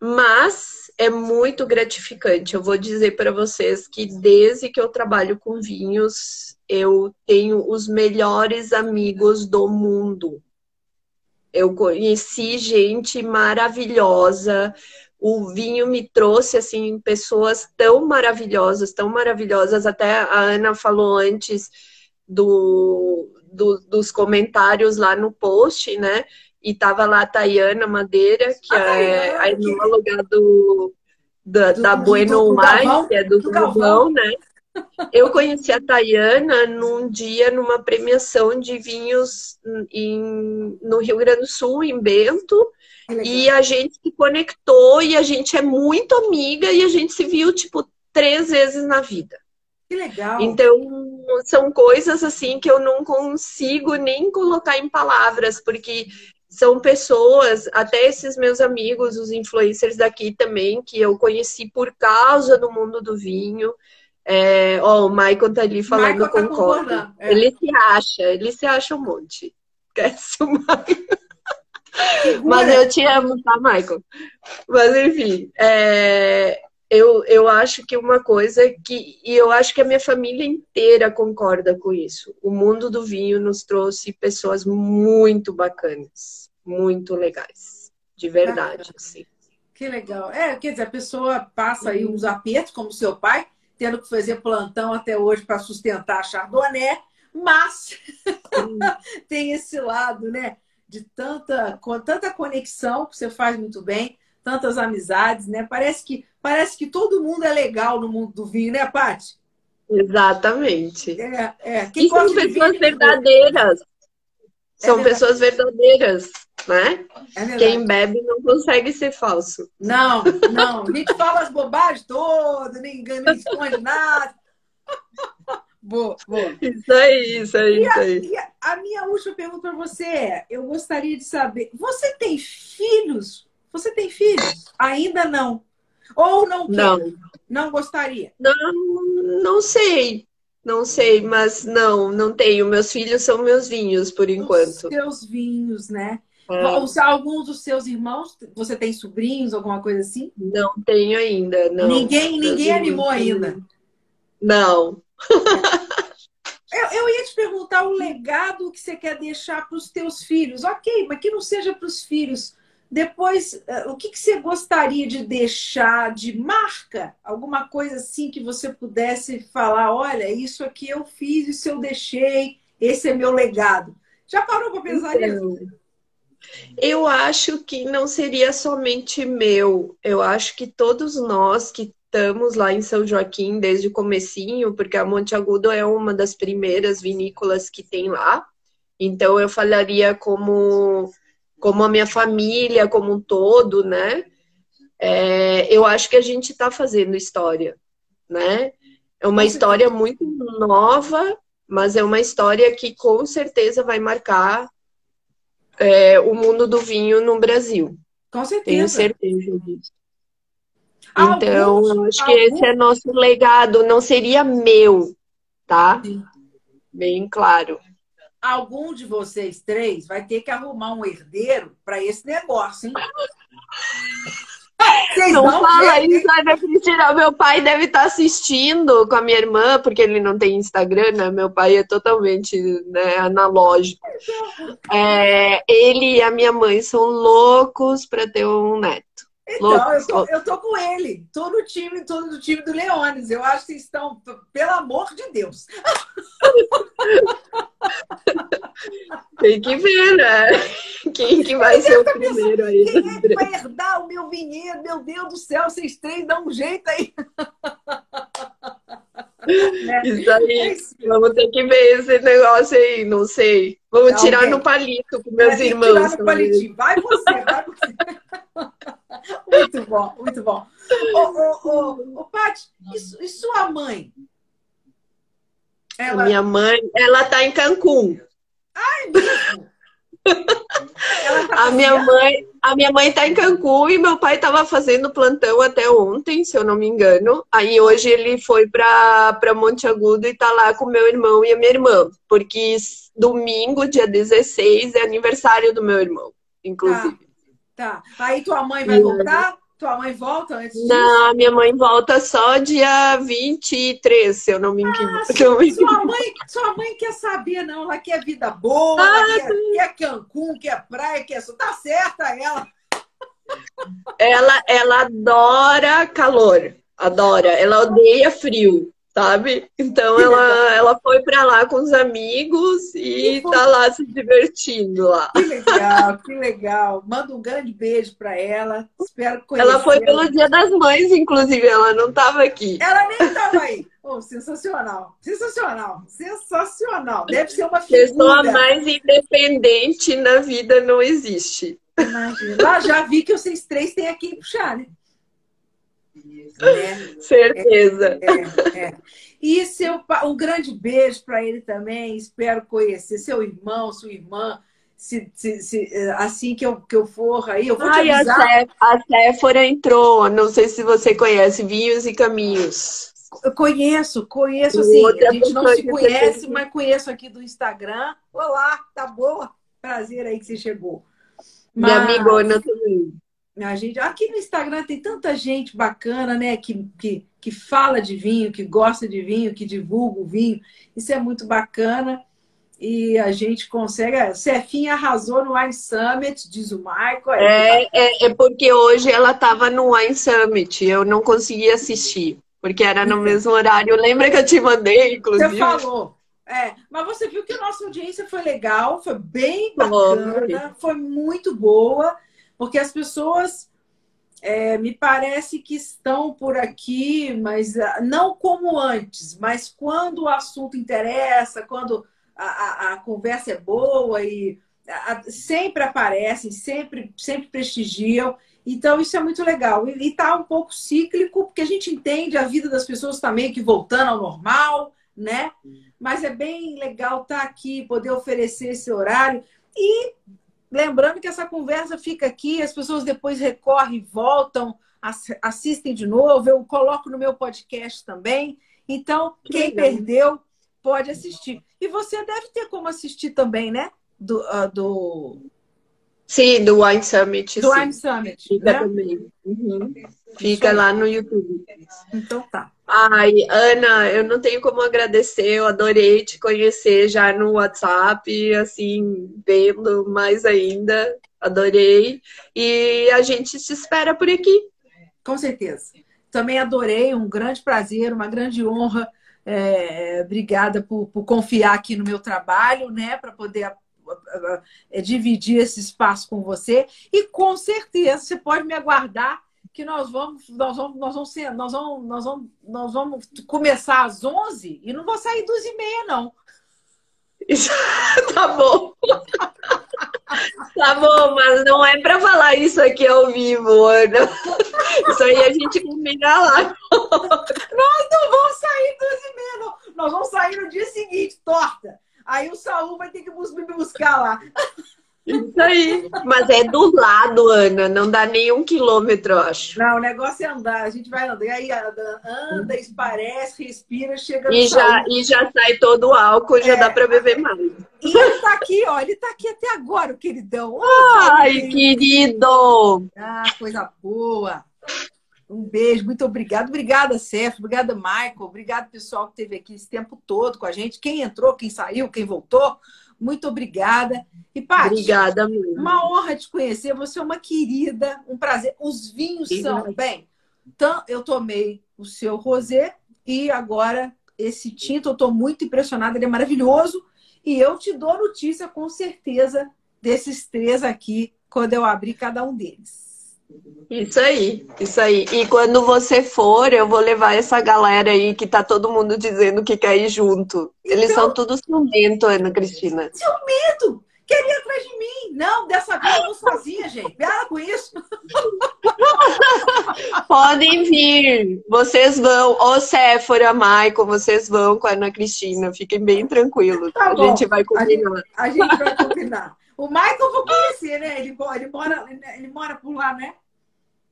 mas é muito gratificante. Eu vou dizer para vocês que desde que eu trabalho com vinhos, eu tenho os melhores amigos do mundo. Eu conheci gente maravilhosa. O vinho me trouxe assim pessoas tão maravilhosas, tão maravilhosas. Até a Ana falou antes do, do, dos comentários lá no post, né? E tava lá a Tayana Madeira, que a é a enóloga do, da, do, da Bueno Wine, que é do, do Galvão, né? Eu conheci a Tayana num dia, numa premiação de vinhos em, no Rio Grande do Sul, em Bento. E a gente se conectou e a gente é muito amiga e a gente se viu, tipo, três vezes na vida. Que legal. Então, são coisas assim que eu não consigo nem colocar em palavras, porque são pessoas, até esses meus amigos, os influencers daqui também, que eu conheci por causa do mundo do vinho. É, ó, o Michael tá ali falando, Michael tá concorda. É. Ele se acha, ele se acha um monte. Esquece o Michael. Mas eu te amo, tá, Michael? Mas enfim, é, eu, eu acho que uma coisa que. E eu acho que a minha família inteira concorda com isso. O mundo do vinho nos trouxe pessoas muito bacanas, muito legais. De verdade, assim. Que legal. É, quer dizer, a pessoa passa aí uns apertos, como seu pai, tendo que fazer plantão até hoje para sustentar a Chardonnay, mas [LAUGHS] tem esse lado, né? De tanta, com tanta conexão que você faz muito bem, tantas amizades, né? Parece que parece que todo mundo é legal no mundo do vinho, né, Paty? Exatamente. É, é. Quem e são pessoas verdadeiras. É são pessoas verdadeiras, né? É Quem bebe não consegue ser falso. Não, não. A gente fala as bobagens todas, nem engana, nem esconde nada. Boa, boa. Isso aí, isso aí, e isso a, a minha última pergunta para você é: eu gostaria de saber, você tem filhos? Você tem filhos? Ainda não. Ou não quer? Não. Não gostaria? Não, não sei. Não sei, mas não, não tenho. Meus filhos são meus vinhos, por enquanto. Os seus vinhos, né? É. Alguns dos seus irmãos, você tem sobrinhos, alguma coisa assim? Não tenho ainda, não. Ninguém, ninguém animou ainda? Não. [LAUGHS] Eu, eu, ia te perguntar o legado que você quer deixar para os teus filhos. Ok, mas que não seja para os filhos depois, eh, o que, que você gostaria de deixar de marca? Alguma coisa assim que você pudesse falar: olha, isso aqui eu fiz, isso eu deixei, esse é meu legado. Já parou para pensar então, nisso? Eu acho que não seria somente meu. Eu acho que todos nós que estamos lá em São Joaquim desde o comecinho, porque a Monte Agudo é uma das primeiras vinícolas que tem lá. Então eu falaria como como a minha família como um todo, né? É, eu acho que a gente está fazendo história, né? É uma história muito nova, mas é uma história que com certeza vai marcar é, o mundo do vinho no Brasil. Com certeza. Tenho certeza disso. Então, alguns, acho que alguns... esse é nosso legado, não seria meu, tá? Sim. Bem claro. Algum de vocês três vai ter que arrumar um herdeiro para esse negócio, hein? Vocês não fala ver. isso, Ana Cristina. Meu pai deve estar tá assistindo com a minha irmã, porque ele não tem Instagram, né? Meu pai é totalmente né, analógico. É, ele e a minha mãe são loucos para ter um neto. Então, eu, tô, eu tô com ele. Tô no time, tô no time do Leones. Eu acho que estão, pelo amor de Deus. [LAUGHS] Tem que ver, né? Quem que vai ser o primeiro aí? Quem é que vai herdar o meu vinhedo? Meu Deus do céu, vocês três dão um jeito aí. né? [LAUGHS] Isso aí. É Vamos ter que ver esse negócio aí, não sei. Vamos não, tirar no palito com meus irmãos. Tirar no palitinho. Vai você, vai você. [LAUGHS] muito bom, muito bom. Ô, ô, ô, ô Paty, e, e sua mãe? Ela... Minha mãe, ela tá em Cancún. Ai, mesmo? Tá a minha mãe, a minha mãe tá em Cancún e meu pai estava fazendo plantão até ontem, se eu não me engano. Aí hoje ele foi para para Monte Agudo e tá lá com meu irmão e a minha irmã, porque domingo, dia 16, é aniversário do meu irmão, inclusive. Tá. Aí tua mãe vai voltar? Tua mãe volta antes disso? Não, minha mãe volta só dia 23, se eu não me engano. Ah, [LAUGHS] sua, sua, mãe, sua mãe quer saber, não. Ela quer vida boa, ah, quer, quer Cancún, quer praia, quer... Tá certa ela. Ela, ela adora calor. Adora. Ela odeia frio sabe? Então ela, [LAUGHS] ela foi para lá com os amigos e tá lá se divertindo lá. Que legal, que legal. Manda um grande beijo para ela. Espero conhecer. Ela foi pelo Dia das Mães, inclusive, ela não estava aqui. Ela nem estava aí. Oh, sensacional, sensacional, sensacional. Deve ser uma figura. Pessoa mais independente na vida não existe. Imagina. Lá já vi que vocês três têm aqui puxar, né? [LAUGHS] É, Certeza. É, é, e seu, um grande beijo para ele também. Espero conhecer seu irmão, sua irmã. Se, se, se, assim que eu, que eu for aí, eu vou Ai, te avisar. A, Séfora entrou, não sei se você conhece, Vinhos e Caminhos. Eu conheço, conheço sim. A gente não se conhece, mas conheço aqui do Instagram. Olá, tá boa? Prazer aí que você chegou. Mas... Minha amigona também. A gente, aqui no Instagram tem tanta gente bacana, né? Que, que, que fala de vinho, que gosta de vinho, que divulga o vinho. Isso é muito bacana. E a gente consegue. Cefinha arrasou no Wine Summit, diz o Michael. É, é, é porque hoje ela estava no Wine Summit, eu não consegui assistir, porque era no mesmo horário. Lembra que eu te mandei, inclusive? Você falou. É, mas você viu que a nossa audiência foi legal, foi bem bacana, foi muito boa porque as pessoas é, me parece que estão por aqui, mas ah, não como antes, mas quando o assunto interessa, quando a, a, a conversa é boa e a, sempre aparecem, sempre, sempre prestigiam. Então, isso é muito legal. E está um pouco cíclico, porque a gente entende a vida das pessoas também que voltando ao normal, né? Mas é bem legal estar tá aqui, poder oferecer esse horário. E Lembrando que essa conversa fica aqui, as pessoas depois recorrem, voltam, assistem de novo. Eu coloco no meu podcast também. Então, quem perdeu pode assistir. E você deve ter como assistir também, né? Do, uh, do... Sim, do Wine Summit. Do sim. Wine Summit. Né? também. Uhum. Fica lá no YouTube. Então tá. Ai, Ana, eu não tenho como agradecer, eu adorei te conhecer já no WhatsApp, assim, vendo mais ainda, adorei. E a gente se espera por aqui. Com certeza. Também adorei, um grande prazer, uma grande honra. É, obrigada por, por, confiar aqui no meu trabalho, né, para poder é, dividir esse espaço com você. E com certeza você pode me aguardar que nós vamos, nós vamos, nós vamos, ser, nós vamos, nós vamos, nós vamos começar às 11 e não vou sair duas e meia, não. [LAUGHS] tá bom. tá bom, mas não é para falar isso aqui ao vivo, Ana. Isso aí a gente combina lá. Nós não vamos sair duas e meia, não. Nós vamos sair no dia seguinte, torta. Aí o Saul vai ter que me buscar lá. Isso aí. Mas é do lado, Ana. Não dá nem um quilômetro, eu acho. Não, o negócio é andar. A gente vai andar. E aí anda, anda esparece, respira, chega e já E já sai todo o álcool, já é. dá para beber mais. E ele tá aqui, ó. Ele tá aqui até agora, o queridão. Ai, querido! Ah, coisa boa. Um beijo, muito obrigado. Obrigada, Sérgio. Obrigada, Michael. Obrigado, pessoal que esteve aqui esse tempo todo com a gente. Quem entrou, quem saiu, quem voltou. Muito obrigada. E, Paty, obrigada, mesmo. uma honra te conhecer. Você é uma querida, um prazer. Os vinhos são, bem, então, eu tomei o seu rosé e agora esse tinto, eu estou muito impressionada, ele é maravilhoso. E eu te dou notícia, com certeza, desses três aqui, quando eu abrir cada um deles. Isso aí, isso aí. E quando você for, eu vou levar essa galera aí que tá todo mundo dizendo que quer ir junto. Então, Eles são tudo ciumento, Ana Cristina. Ciumento! Quer ir atrás de mim? Não, dessa vez eu vou sozinha, gente. Para com isso. [LAUGHS] Podem vir. Vocês vão. Ô, Séfora, Michael, vocês vão com a Ana Cristina. Fiquem bem tranquilos. Tá a gente vai combinar. A gente, a gente vai combinar. O Michael eu vou conhecer, né? Ele, ele, mora, ele mora por lá, né?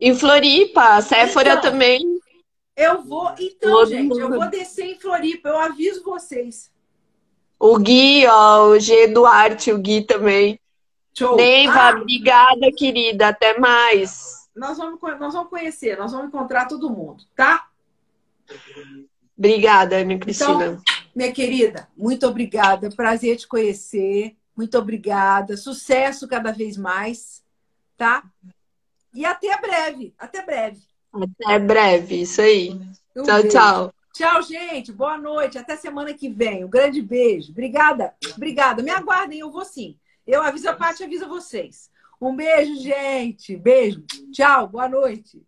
Em Floripa, a Séfora então, também. Eu vou. Então, Todo gente, mundo. eu vou descer em Floripa, eu aviso vocês. O Gui, ó, o G Duarte, o Gui também. Show. Neiva, ah, obrigada, querida. Até mais. Nós vamos, nós vamos conhecer, nós vamos encontrar todo mundo, tá? Obrigada, Ana Cristina. Então, minha querida, muito obrigada. Prazer te conhecer. Muito obrigada. Sucesso cada vez mais, tá? E até breve. Até breve. Até breve, isso aí. Um tchau, beijo. tchau. Tchau, gente. Boa noite. Até semana que vem. Um grande beijo. Obrigada. Obrigada. Me aguardem, eu vou sim. Eu aviso a parte, aviso vocês. Um beijo, gente. Beijo. Tchau. Boa noite.